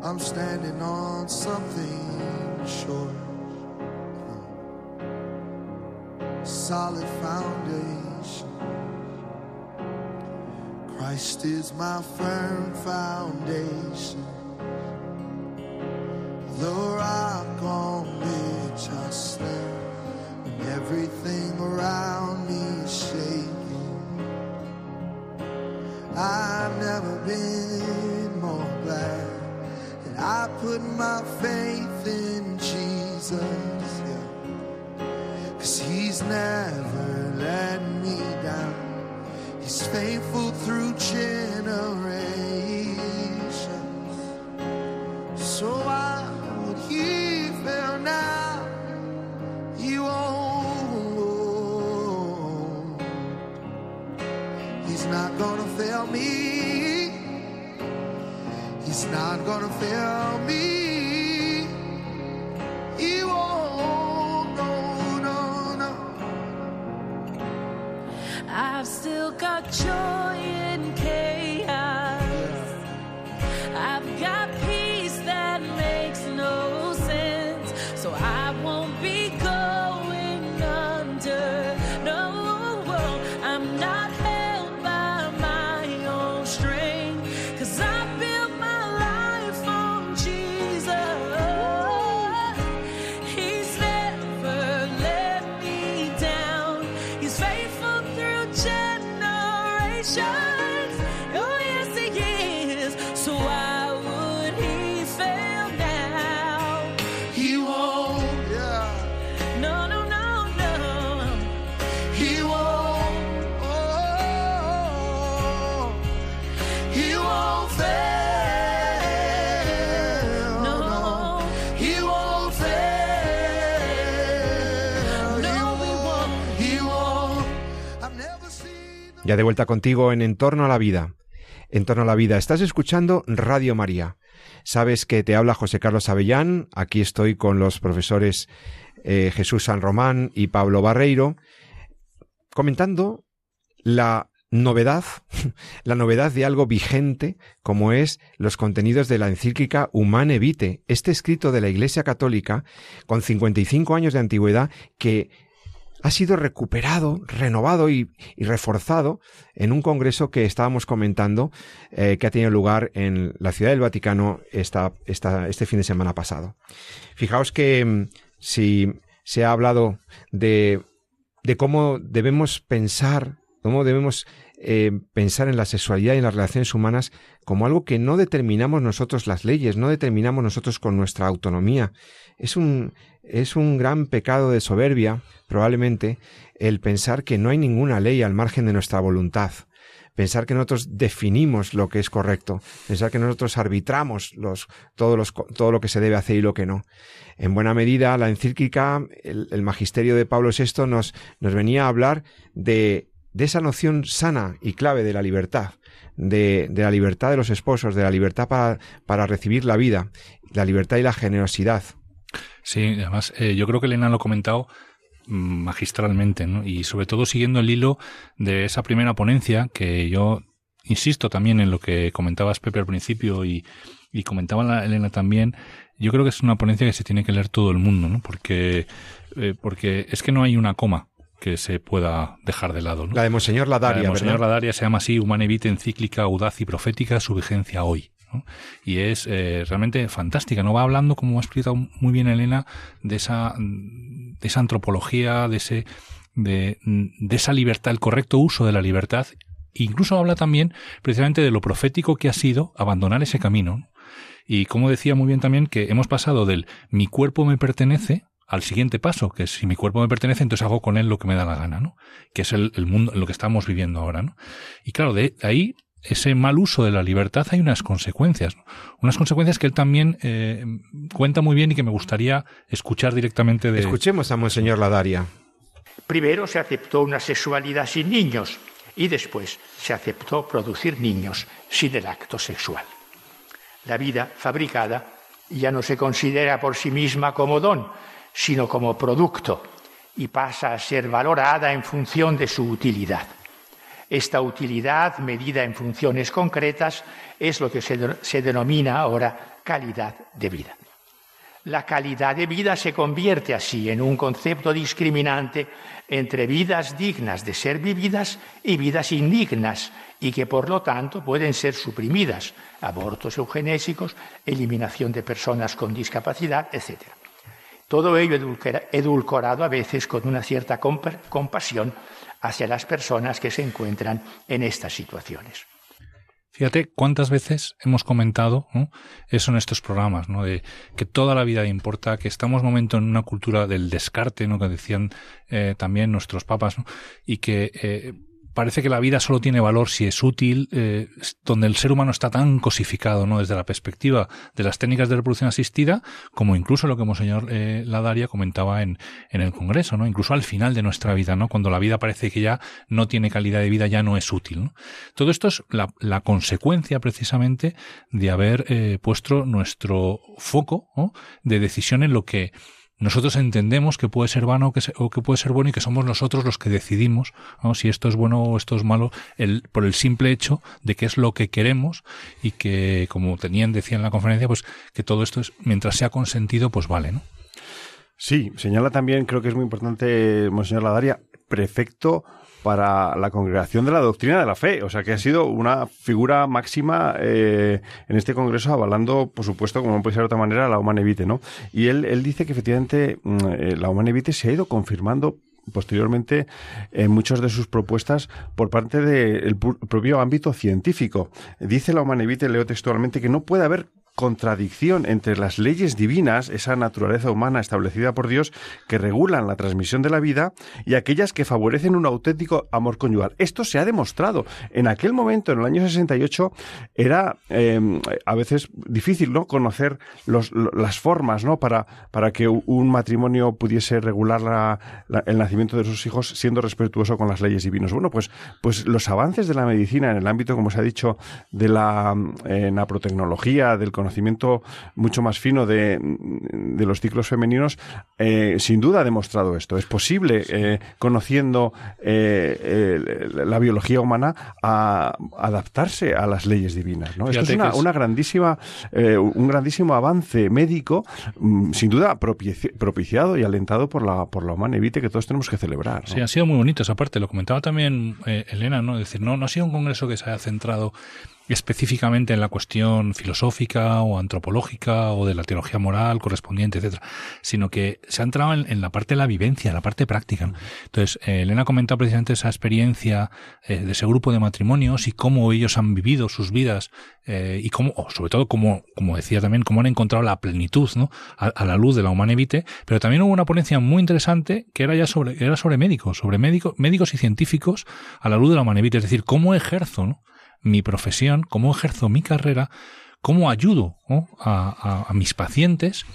I'm standing on something sure. Solid foundation. Christ is my firm foundation. Put my Ya de vuelta contigo en Entorno a la Vida. En torno a la vida. Estás escuchando Radio María. Sabes que te habla José Carlos Avellán. Aquí estoy con los profesores eh, Jesús San Román y Pablo Barreiro, comentando la novedad, la novedad de algo vigente como es los contenidos de la encíclica Humane Vitae, este escrito de la Iglesia Católica con 55 años de antigüedad que ha sido recuperado, renovado y, reforzado en un congreso que estábamos comentando eh, que ha tenido lugar en la Ciudad del Vaticano este fin de semana pasado. Fijaos que mm, si se ha hablado de, de cómo debemos pensar, cómo debemos eh, pensar en la sexualidad y en las relaciones humanas como algo que no determinamos nosotros las leyes, no determinamos nosotros con nuestra autonomía. Es un, es un gran pecado de soberbia, probablemente, el pensar que no hay ninguna ley al margen de nuestra voluntad. Pensar que nosotros definimos lo que es correcto, pensar que nosotros arbitramos los, todo, los, todo lo que se debe hacer y lo que no. En buena medida, la encíclica, el, el magisterio de Pablo VI nos, nos venía a hablar de de esa noción sana y clave de la libertad, de, de la libertad de los esposos, de la libertad para, para, recibir la vida, la libertad y la generosidad. Sí, además, eh, yo creo que Elena lo ha comentado mm, magistralmente, ¿no? Y sobre todo siguiendo el hilo de esa primera ponencia que yo insisto también en lo que comentabas Pepe al principio y, y comentaba la Elena también, yo creo que es una ponencia que se tiene que leer todo el mundo, ¿no? Porque, eh, porque es que no hay una coma que se pueda dejar de lado. ¿no? La de Monseñor Ladaria, La de Monseñor ¿verdad? Ladaria se llama así, Humane Vitae, encíclica audaz y profética, su vigencia hoy. Y es eh, realmente fantástica. No va hablando, como ha explicado muy bien Elena, de esa, de esa antropología, de ese, de, esa libertad, el correcto uso de la libertad. Incluso habla también precisamente de lo profético que ha sido abandonar ese camino. ¿no? Y como decía muy bien también que hemos pasado del mi cuerpo me pertenece al siguiente paso, que si mi cuerpo me pertenece, entonces hago con él lo que me da la gana, ¿no? Que es el, el mundo, lo que estamos viviendo ahora. Y claro, de ahí, ese mal uso de la libertad hay unas consecuencias, ¿no? Unas consecuencias que él también eh, cuenta muy bien y que me gustaría escuchar directamente de... Escuchemos a Monseñor Ladaria. Primero se aceptó una sexualidad sin niños y después se aceptó producir niños sin el acto sexual. La vida fabricada ya no se considera por sí misma como don, sino como producto y pasa a ser valorada en función de su utilidad. Esta utilidad, medida en funciones concretas, es lo que se, de se, denomina ahora calidad de vida. La calidad de vida se convierte así en un concepto discriminante entre vidas dignas de ser vividas y vidas indignas y que por lo tanto pueden ser suprimidas, abortos eugenésicos, eliminación de personas con discapacidad, etc. Todo ello edulcorado a veces con una cierta compasión hacia las personas que se encuentran en estas situaciones. Fíjate cuántas veces hemos comentado eso en estos programas, ¿no? de que toda la vida importa, que estamos momento en una cultura del descarte, ¿no? que decían eh, también nuestros papas, y que eh, parece que la vida solo tiene valor si es útil, eh, donde el ser humano está tan cosificado, ¿no? Desde la perspectiva de las técnicas de reproducción asistida, como incluso lo que Monseñor eh, Ladaria comentaba en, en el Congreso, ¿no? Incluso al final de nuestra vida, ¿no? Cuando la vida parece que ya no tiene calidad de vida, ya no es útil, ¿no? Todo esto es la, consecuencia precisamente de haber eh, puesto nuestro foco. De decisión en lo que nosotros entendemos que puede ser vano o que, se, o que puede ser bueno y que somos nosotros los que decidimos si esto es bueno o esto es malo el, por el simple hecho de que es lo que queremos y que, como tenían, decía en la conferencia, pues que todo esto es, mientras sea consentido, pues vale, ¿no? Sí, señala también, creo que es muy importante, Monseñor Ladaria, prefecto para la congregación de la doctrina de la fe, o sea que ha sido una figura máxima eh, en este congreso avalando, por supuesto, como no puede ser de otra manera, la Humane Vitae, ¿no? Y él, él dice que efectivamente eh, la Humane Vitae se ha ido confirmando posteriormente en muchas de sus propuestas por parte del propio ámbito científico. Dice la Humane Vitae, leo textualmente, que no puede haber contradicción entre las leyes divinas, esa naturaleza humana establecida por Dios, que regulan la transmisión de la vida, y aquellas que favorecen un auténtico amor conyugal. Esto se ha demostrado. En aquel momento, en el año 68, era eh, a veces difícil ¿no? conocer las formas ¿no? para, para que un matrimonio pudiese regular la- el nacimiento de sus hijos siendo respetuoso con las leyes divinas. Bueno, pues, pues los avances de la medicina en el ámbito, como se ha dicho, de la eh, del conocimiento mucho más fino de, de los ciclos femeninos, eh, sin duda ha demostrado esto. Es posible, eh, conociendo eh, la biología humana, a adaptarse a las leyes divinas. ¿no? Esto es una, es- una grandísima, un grandísimo avance médico, mm, sin duda propici- propiciado y alentado por la, por la humana evite que todos tenemos que celebrar. ¿no? Sí, ha sido muy bonito esa parte. Lo comentaba también Elena, ¿no? Es decir, no, no ha sido un congreso que se haya centrado específicamente en la cuestión filosófica o antropológica o de la teología moral correspondiente, etcétera, sino que se ha entrado en, en la parte de la vivencia, en la parte práctica. ¿no? Entonces, eh, Elena ha comentado precisamente esa experiencia eh, de ese grupo de matrimonios y cómo ellos han vivido sus vidas eh, y cómo, o sobre todo, como, como decía también, cómo han encontrado la plenitud, ¿no? A, a la luz de la humana evite, pero también hubo una ponencia muy interesante que era ya sobre, era sobre médicos, sobre médicos, médicos y científicos a la luz de la humana evite, es decir, cómo ejerzo, ¿no? Mi profesión, cómo ejerzo mi carrera, cómo ayudo a, mis pacientes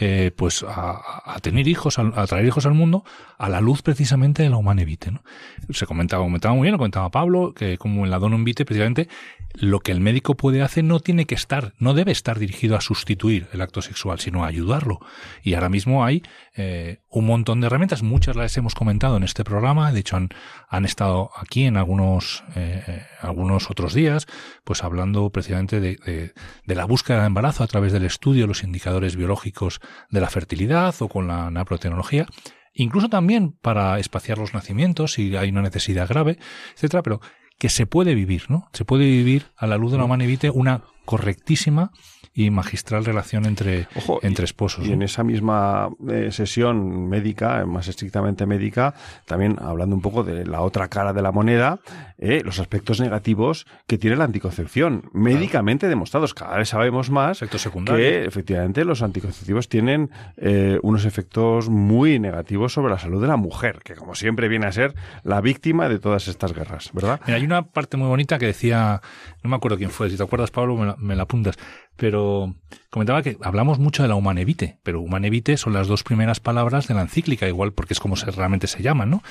eh, pues a, tener hijos, a, traer hijos al mundo a la luz precisamente de la humana evite. ¿no? Se comentaba, comentaba muy bien, lo comentaba Pablo, que como en la Donum Vitae, precisamente lo que el médico puede hacer no tiene que estar, no debe estar dirigido a sustituir el acto sexual, sino a ayudarlo. Y ahora mismo hay eh, un montón de herramientas, muchas las hemos comentado en este programa, de hecho han, han estado aquí en algunos, eh, eh, algunos otros días, pues hablando precisamente de, de- de la búsqueda de embarazo a través del estudio de los indicadores biológicos de la fertilidad o con la naprotecnología. Incluso también para espaciar los nacimientos si hay una necesidad grave, etcétera, pero que se puede vivir, ¿no? Se puede vivir a la luz de la humana evite una correctísima y magistral relación entre, Ojo, entre esposos. Y ¿no? en esa misma eh, sesión médica, más estrictamente médica, también hablando un poco de la otra cara de la moneda, eh, los aspectos negativos que tiene la anticoncepción, médicamente demostrados. Cada vez sabemos más que efectivamente los anticonceptivos tienen eh, unos efectos muy negativos sobre la salud de la mujer, que como siempre viene a ser la víctima de todas estas guerras, ¿verdad? Mira, hay una parte muy bonita que decía, no me acuerdo quién fue, si te acuerdas, Pablo, me la, me la apuntas, pero comentaba que hablamos mucho de la humanevite, pero humanevite son las dos primeras palabras de la encíclica, igual porque es como se, realmente se llaman, ¿no?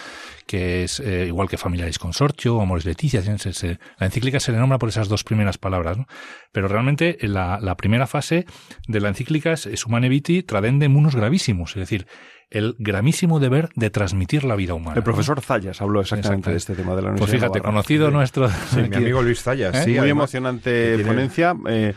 Que es eh, igual que Familiaris Consortio, Amores Leticia, se- se- la encíclica se le nombra por esas dos primeras palabras, ¿no? Pero realmente eh, la, la primera fase de la encíclica es, es humaneviti tradende munus gravísimos, es decir, el gramísimo deber de transmitir la vida humana. El profesor Zayas habló exactamente de este tema de la Pues Universidad fíjate, de Navarra. conocido nuestro... Sí, mi amigo Luis Zayas. ¿Eh? sí, muy además, emocionante ponencia, eh,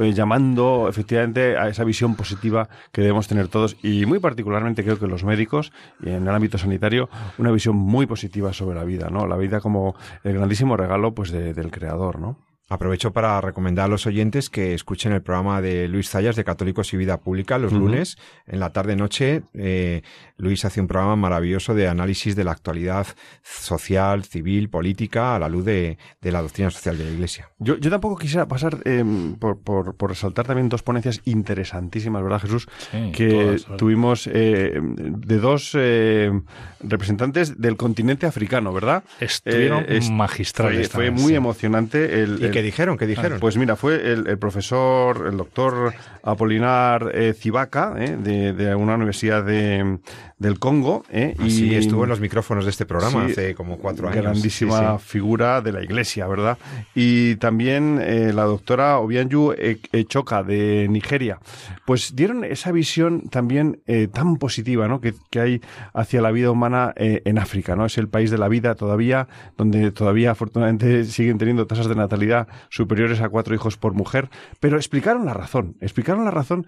eh, llamando efectivamente a esa visión positiva que debemos tener todos y muy particularmente creo que los médicos y en el ámbito sanitario una visión muy positiva sobre la vida, ¿no? La vida como el grandísimo regalo pues de- del creador, ¿no? Aprovecho para recomendar a los oyentes que escuchen el programa de Luis Zayas de Católicos y Vida Pública los lunes en la tarde-noche. Eh, Luis hace un programa maravilloso de análisis de la actualidad social, civil, política a la luz de, de la doctrina social de la Iglesia. Yo, yo tampoco quisiera pasar eh, por, por- por resaltar también dos ponencias interesantísimas, ¿verdad, Jesús? Sí, que tuvimos eh, de dos eh, representantes del continente africano, ¿verdad? Estuvieron Eh, es- magistrales. Fue, fue también, muy sí. emocionante. El, ¿Y el- qué dijeron? ¿Qué dijeron? Pues mira, fue el, profesor, el doctor Apolinar eh, Cibaca, eh, de una universidad de, del Congo. Eh, Ah, sí, estuvo en los micrófonos de este programa Sí, hace como cuatro años. Grandísima Sí, figura de la iglesia, ¿verdad? Y también eh, la doctora Obianju E- Echoka de Nigeria. Pues dieron esa visión también eh, tan positiva, ¿no? Que, que hay hacia la vida humana eh, en África, ¿no? Es el país de la vida todavía, donde todavía afortunadamente siguen teniendo tasas de natalidad superiores a cuatro hijos por mujer, pero explicaron la razón, explicaron la razón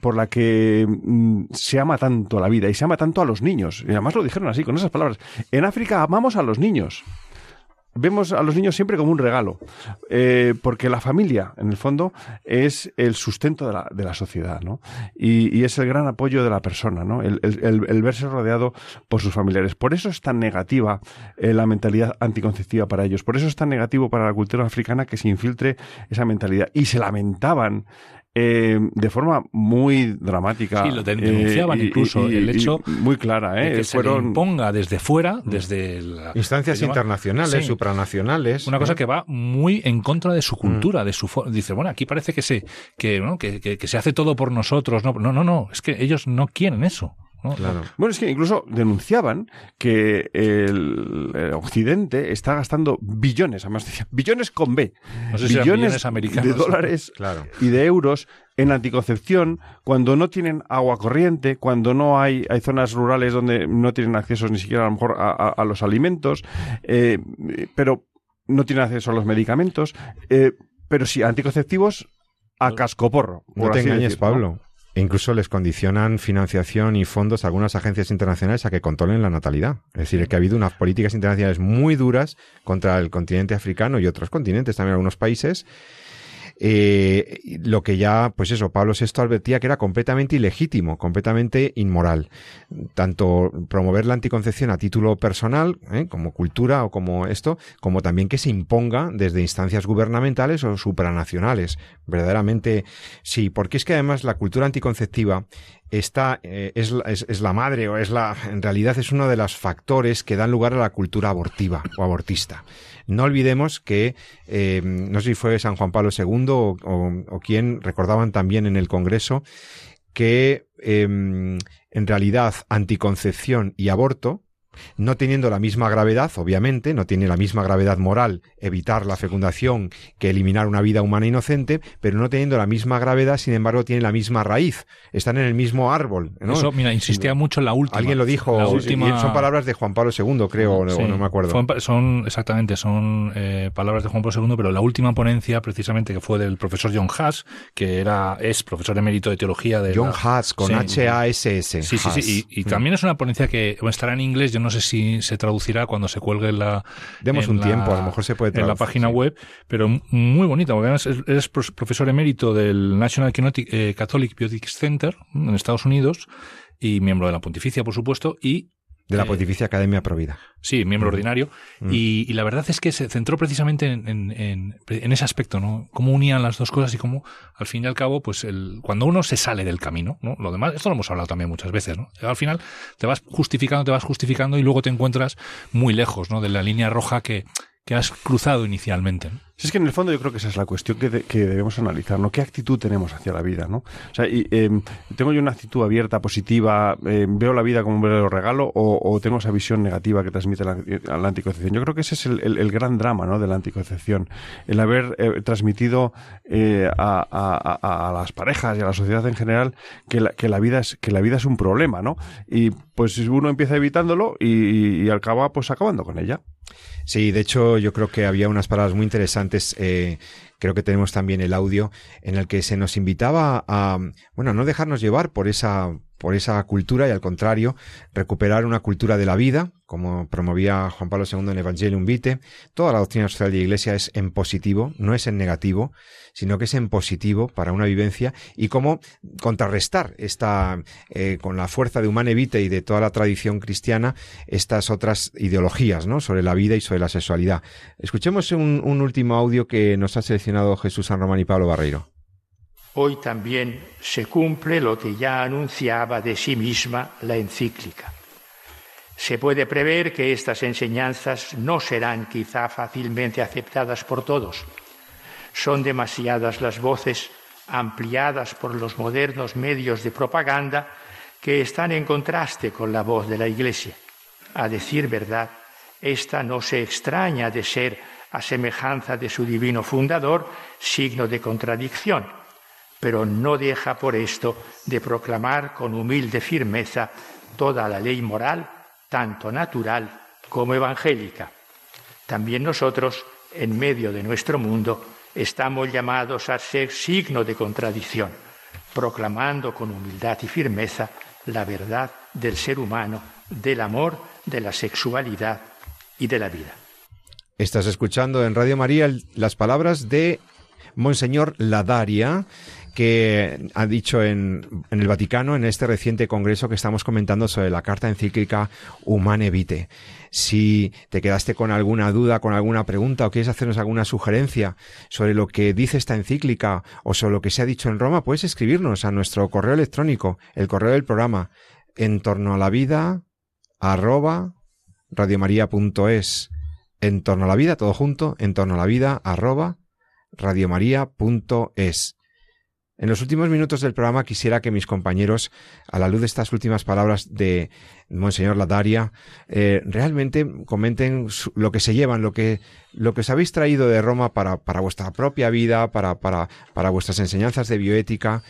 por la que mm, se ama tanto la vida y se ama tanto a los niños. Y además lo dijeron así, con esas palabras. En África amamos a los niños. Vemos a los niños siempre como un regalo, eh, porque la familia, en el fondo, es el sustento de la, de la sociedad, ¿no? Y, es el gran apoyo de la persona, ¿no? El verse rodeado por sus familiares. Por eso es tan negativa eh, la mentalidad anticonceptiva para ellos. Por eso es tan negativo para la cultura africana que se infiltre esa mentalidad. Y se lamentaban eh, de forma muy dramática. Sí, lo de- denunciaban eh, incluso y- el hecho muy clara, de ¿eh? que se le imponga desde fuera, desde la- Instancias internacionales, Sí. supranacionales. Una cosa ¿eh? que va muy en contra de su cultura, de su dice, bueno, aquí parece que se que, ¿no? que, que- que se hace todo por nosotros, no, no, no, no, es que ellos no quieren eso. ¿No? Claro. Bueno, es que incluso denunciaban que el, el Occidente está gastando billones, además decían, billones con B, No sé si eran billones americanos. de dólares Claro. y de euros en anticoncepción cuando no tienen agua corriente, cuando no hay, hay zonas rurales donde no tienen acceso ni siquiera a lo mejor a, a- a los alimentos, eh, pero no tienen acceso a los medicamentos, eh, pero sí anticonceptivos a cascoporro. No por te así engañes, ¿no? E incluso les condicionan financiación y fondos a algunas agencias internacionales a que controlen la natalidad. Es decir, que ha habido unas políticas internacionales muy duras contra el continente africano y otros continentes, también algunos países. Eh, lo que ya, pues eso, Pablo VI advertía que era completamente ilegítimo, completamente inmoral. Tanto promover la anticoncepción a título personal, ¿eh? como cultura o como esto, como también que se imponga desde instancias gubernamentales o supranacionales. Verdaderamente, sí, porque es que además la cultura anticonceptiva está, eh, es, es, es la madre o es la, en realidad es uno de los factores que dan lugar a la cultura abortiva o abortista. No olvidemos que, eh, no sé si fue San Juan Pablo II o, o, o quien recordaban también en el Congreso que eh, en realidad anticoncepción y aborto no teniendo la misma gravedad, obviamente, no tiene la misma gravedad moral evitar la fecundación que eliminar una vida humana inocente, pero no teniendo la misma gravedad, sin embargo, tiene la misma raíz, están en el mismo árbol. ¿no? Eso, mira, insistía mucho en la última. Alguien lo dijo, La última... son palabras de Juan Pablo II, creo, Sí, no me acuerdo. Son, exactamente, son eh, palabras de Juan Pablo II, pero la última ponencia, precisamente, que fue del profesor John Haas, que era, es profesor emérito de teología de John la- Haas, con Sí. H-A-S-S. Sí, sí, sí. Y, y Mm. también es una ponencia que estará en inglés. Yo no sé si se traducirá cuando se cuelgue en la. Demos en un la- tiempo, a lo mejor se puede En la traducir, página sí. web, pero muy bonita. Porque además es- eres profesor emérito del National eh, Catholic Biotics Center en Estados Unidos y miembro de la Pontificia, por supuesto, y De la eh, Pontificia Academia Provida. Sí, miembro ordinario. Y, y la verdad es que se centró precisamente en, en- en- en ese aspecto, ¿no? Cómo unían las dos cosas y cómo, al fin y al cabo, pues el, cuando uno se sale del camino, ¿no? Lo demás, esto lo hemos hablado también muchas veces, ¿no? Al final te vas justificando, te vas justificando y luego te encuentras muy lejos, ¿no? De la línea roja que, que has cruzado inicialmente. ¿no? Si es que en el fondo yo creo que esa es la cuestión que, de- que debemos analizar, ¿no? ¿Qué actitud tenemos hacia la vida, ¿no? O sea, y, eh, ¿tengo yo una actitud abierta, positiva, eh, veo la vida como un verdadero regalo o, tengo esa visión negativa que transmite la, la anticoncepción? Yo creo que ese es el, gran drama, ¿no? De la anticoncepción. El haber eh, transmitido eh, a, las parejas y a la sociedad en general que la, vida es que la vida es un problema, ¿no? Y pues uno empieza evitándolo y, y acaba pues acabando con ella. Sí, de hecho yo creo que había unas palabras muy interesantes, eh, creo que tenemos también el audio, en el que se nos invitaba a, bueno, no dejarnos llevar por esa, por esa cultura y al contrario, recuperar una cultura de la vida, como promovía Juan Pablo II en Evangelium Vitae. Toda la doctrina social de la Iglesia es en positivo, no es en negativo, sino que es en positivo para una vivencia y cómo contrarrestar esta, eh, con la fuerza de Humane y de toda la tradición cristiana, estas otras ideologías, ¿no? Sobre la vida y sobre la sexualidad. Escuchemos un, un último audio que nos ha seleccionado Jesús San Román y Pablo Barreiro. Hoy también se cumple lo que ya anunciaba de sí misma la encíclica. Se puede prever que estas enseñanzas no serán quizá fácilmente aceptadas por todos. Son demasiadas las voces ampliadas por los modernos medios de propaganda que están en contraste con la voz de la Iglesia. A decir verdad, esta no se extraña de ser, a semejanza de su divino fundador, signo de contradicción, pero no deja por esto de proclamar con humilde firmeza toda la ley moral, tanto natural como evangélica. También nosotros, en medio de nuestro mundo, estamos llamados a ser signo de contradicción, proclamando con humildad y firmeza la verdad del ser humano, del amor, de la sexualidad y de la vida. Estás escuchando en Radio María las palabras de Monseñor Ladaria, que ha dicho en, el Vaticano en este reciente congreso que estamos comentando sobre la carta encíclica Humane Vitae. Si te quedaste con alguna duda, con alguna pregunta o quieres hacernos alguna sugerencia sobre lo que dice esta encíclica o sobre lo que se ha dicho en Roma, puedes escribirnos a nuestro correo electrónico, el correo del programa, en torno a la vida, arroba, radiomaria.es. En torno a la vida, todo junto, en torno a la vida, arroba, radiomaria.es. En los últimos minutos del programa quisiera que mis compañeros, a la luz de estas últimas palabras de Monseñor Ladaria, eh, realmente comenten lo que se llevan, lo que, lo que os habéis traído de Roma para, para vuestra propia vida, para, para, para vuestras enseñanzas de bioética.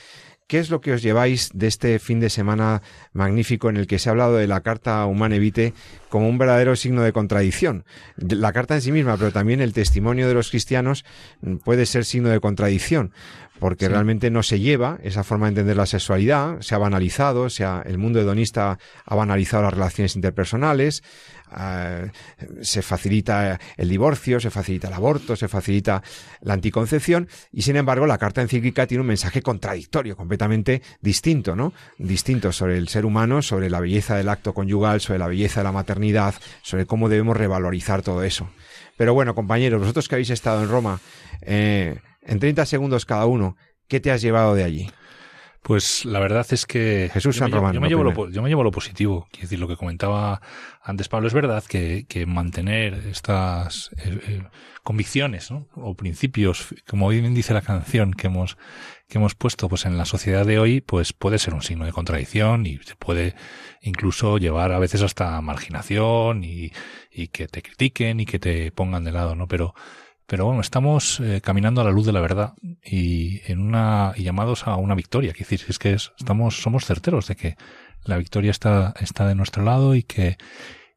¿Qué es lo que os lleváis de este fin de semana magnífico en el que se ha hablado de la Carta Humane Vitae como un verdadero signo de contradicción? La carta en sí misma, pero también el testimonio de los cristianos puede ser signo de contradicción, porque sí. realmente no se lleva esa forma de entender la sexualidad, se ha banalizado, se ha, el mundo hedonista ha banalizado las relaciones interpersonales, Se facilita el divorcio, se facilita el aborto, se facilita la anticoncepción y sin embargo la carta encíclica tiene un mensaje contradictorio, completamente distinto, ¿no? Distinto sobre el ser humano, sobre la belleza del acto conyugal, sobre la belleza de la maternidad, sobre cómo debemos revalorizar todo eso. Pero bueno, compañeros, vosotros que habéis estado en Roma, eh, en 30 segundos cada uno, ¿qué te has llevado de allí? Pues la verdad es que Jesús yo, San me, Román, yo, me llevo lo, yo me llevo lo positivo. Quiero decir, lo que comentaba antes Pablo es verdad que, que mantener estas eh, eh, convicciones ¿no? o principios, como bien dice la canción que hemos que hemos puesto, pues en la sociedad de hoy, pues puede ser un signo de contradicción y se puede incluso llevar a veces hasta marginación y, y que te critiquen y que te pongan de lado, ¿no? Pero pero bueno, estamos eh, caminando a la luz de la verdad y en una y llamados a una victoria. Quiero decir, es que es, estamos somos certeros de que la victoria está está de nuestro lado y que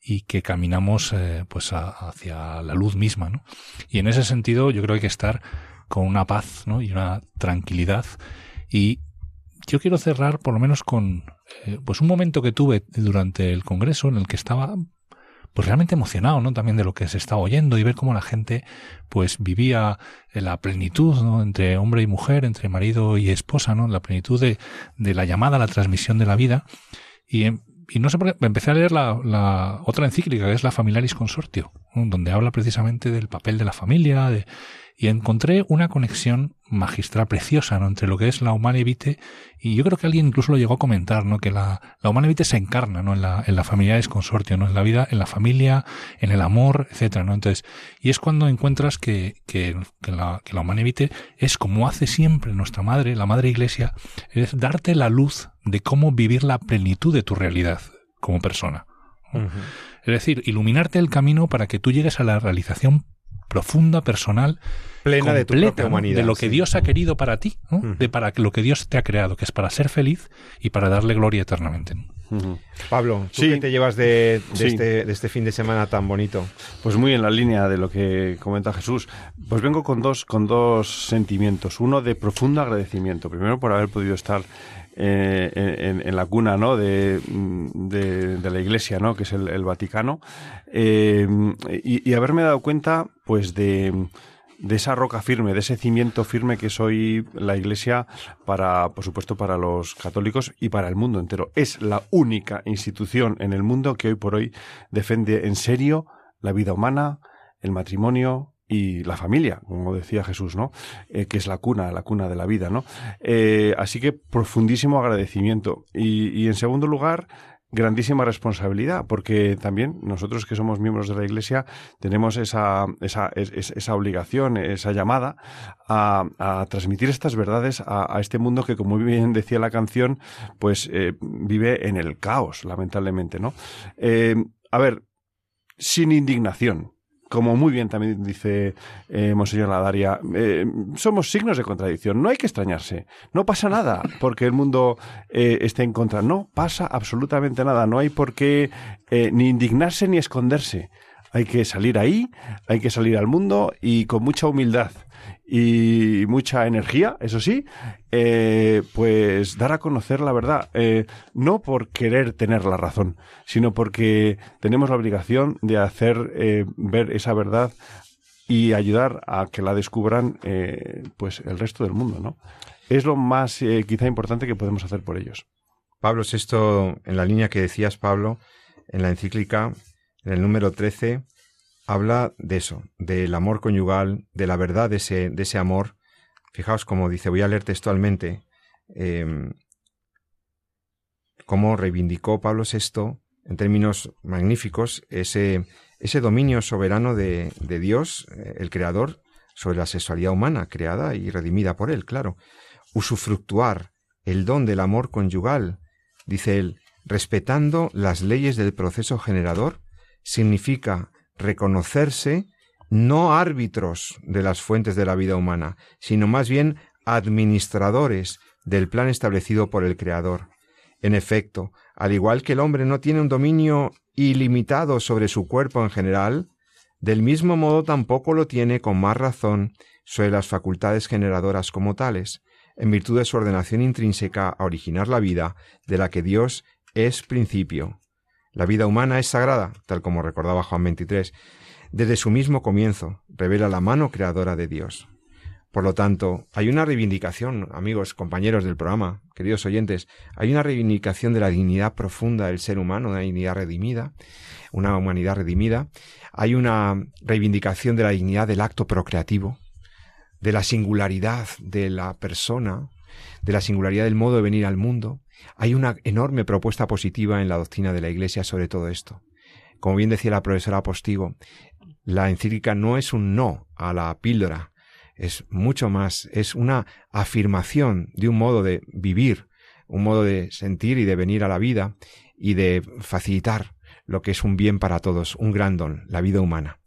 y que caminamos eh, pues hacia la luz misma, ¿no? Y en ese sentido yo creo que hay que estar con una paz, ¿no? Y una tranquilidad y yo quiero cerrar por lo menos con eh, pues un momento que tuve durante el congreso en el que estaba pues realmente emocionado, ¿no? También de lo que se estaba oyendo y ver cómo la gente pues vivía en la plenitud, ¿no? Entre hombre y mujer, entre marido y esposa, ¿no? La plenitud de, de la llamada la transmisión de la vida. Y, y no sé por qué, empecé a leer la, la otra encíclica, que es la Familiaris Consortio, donde habla precisamente del papel de la familia, de, y encontré una conexión magistral preciosa ¿no? entre lo que es la humana y yo creo que alguien incluso lo llegó a comentar ¿no? que la, la humana se encarna ¿no? en la en la familia es consortio ¿no? en la vida en la familia en el amor etcétera ¿no? entonces y es cuando encuentras que, que, que la que la humana es como hace siempre nuestra madre la madre iglesia es darte la luz de cómo vivir la plenitud de tu realidad como persona uh -huh. es decir iluminarte el camino para que tú llegues a la realización profunda, personal, plena de tu humanidad. De lo que sí. Dios ha querido para ti, ¿no? uh -huh. de para lo que Dios te ha creado, que es para ser feliz y para darle gloria eternamente. Uh -huh. Pablo, ¿tú sí. qué te llevas de, de, sí. este, de, este, fin de semana tan bonito? Pues muy en la línea de lo que comenta Jesús. Pues vengo con dos, con dos sentimientos. Uno de profundo agradecimiento. Primero por haber podido estar eh, en, la cuna ¿no? de, de, de, la Iglesia, ¿no? que es el, Vaticano, eh, y, y, haberme dado cuenta pues de, de esa roca firme, de ese cimiento firme que es hoy la Iglesia para, por supuesto, para los católicos y para el mundo entero. Es la única institución en el mundo que hoy por hoy defiende en serio la vida humana, el matrimonio, y la familia, como decía Jesús, ¿no? Eh, que es la cuna, la cuna de la vida, ¿no? Eh, así que profundísimo agradecimiento. Y, en segundo lugar, grandísima responsabilidad, porque también nosotros que somos miembros de la Iglesia tenemos esa, esa, esa, obligación, esa llamada a, transmitir estas verdades a, este mundo que, como bien decía la canción, pues eh, vive en el caos, lamentablemente, ¿no? A ver, sin indignación, como muy bien también dice eh, Monseñor Ladaria, eh, somos signos de contradicción. No hay que extrañarse. No pasa nada porque el mundo eh, esté en contra. No pasa absolutamente nada. No hay por qué eh, ni indignarse ni esconderse. Hay que salir ahí, hay que salir al mundo y con mucha humildad y mucha energía, eso sí, eh, pues dar a conocer la verdad, eh, no por querer tener la razón, sino porque tenemos la obligación de hacer eh, ver esa verdad y ayudar a que la descubran pues el resto del mundo, ¿no? Es lo más quizá importante que podemos hacer por ellos. Pablo VI, en la línea que decías, Pablo, en la encíclica, en el número 13, habla de eso, del amor conyugal, de la verdad de ese, de ese amor. Fijaos como dice, voy a leer textualmente, eh, cómo reivindicó Pablo VI, en términos magníficos, ese, ese dominio soberano de, de Dios, eh, el Creador, sobre la sexualidad humana, creada y redimida por Él, claro. Usufructuar el don del amor conyugal, dice él, respetando las leyes del proceso generador, significa reconocerse no árbitros de las fuentes de la vida humana, sino más bien administradores del plan establecido por el Creador. En efecto, al igual que el hombre no tiene un dominio ilimitado sobre su cuerpo en general, del mismo modo tampoco lo tiene con más razón sobre las facultades generadoras como tales, en virtud de su ordenación intrínseca a originar la vida, de la que Dios es principio. La vida humana es sagrada, tal como recordaba Juan 23. Desde su mismo comienzo revela la mano creadora de Dios. Por lo tanto, hay una reivindicación, amigos, compañeros del programa, queridos oyentes, hay una reivindicación de la dignidad profunda del ser humano, una dignidad redimida, una humanidad redimida, hay una reivindicación de la dignidad del acto procreativo, de la singularidad de la persona, de la singularidad del modo de venir al mundo. Hay una enorme propuesta positiva en la doctrina de la Iglesia sobre todo esto. Como bien decía la profesora Postigo, la encíclica no es un no a la píldora, es mucho más, es una afirmación de un modo de vivir, un modo de sentir y de venir a la vida y de facilitar lo que es un bien para todos, un gran don, la vida humana.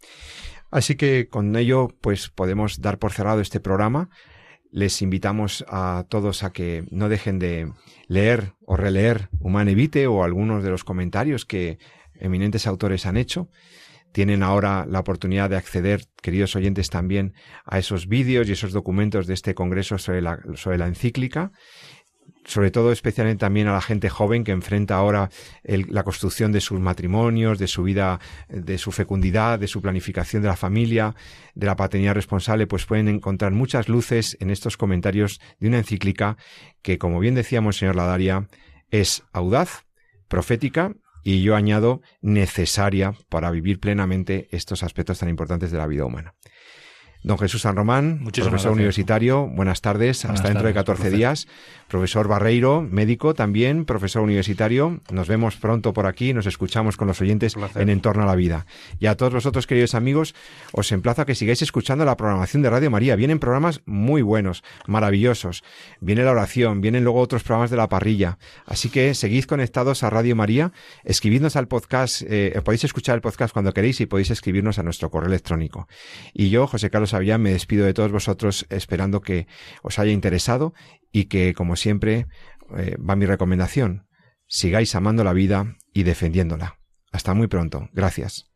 Así que con ello, pues podemos dar por cerrado este programa. Les invitamos a todos a que no dejen de leer o releer Humane Vitae o algunos de los comentarios que eminentes autores han hecho. Tienen ahora la oportunidad de acceder, queridos oyentes, también a esos vídeos y esos documentos de este congreso sobre la, sobre la encíclica sobre todo especialmente también a la gente joven que enfrenta ahora la construcción de sus matrimonios, de su vida, de su fecundidad, de su planificación de la familia, de la paternidad responsable, pues pueden encontrar muchas luces en estos comentarios de una encíclica que, como bien decíamos, señor Ladaria, es audaz, profética y yo añado necesaria para vivir plenamente estos aspectos tan importantes de la vida humana. Don Jesús San Román, profesor universitario, buenas tardes, hasta dentro de 14 días. Profesor Barreiro, médico también, profesor universitario. Nos vemos pronto por aquí, nos escuchamos con los oyentes en Entorno a la Vida. Y a todos vosotros, queridos amigos, os emplazo a que sigáis escuchando la programación de Radio María. Vienen programas muy buenos, maravillosos. Viene la oración, vienen luego otros programas de la parrilla. Así que seguid conectados a Radio María, escribidnos al podcast, eh, podéis escuchar el podcast cuando queréis y podéis escribirnos a nuestro correo electrónico. Y yo, José Carlos Me despido de todos vosotros esperando que os haya interesado y que, como siempre, eh, va mi recomendación. Sigáis amando la vida y defendiéndola. Hasta muy pronto. Gracias.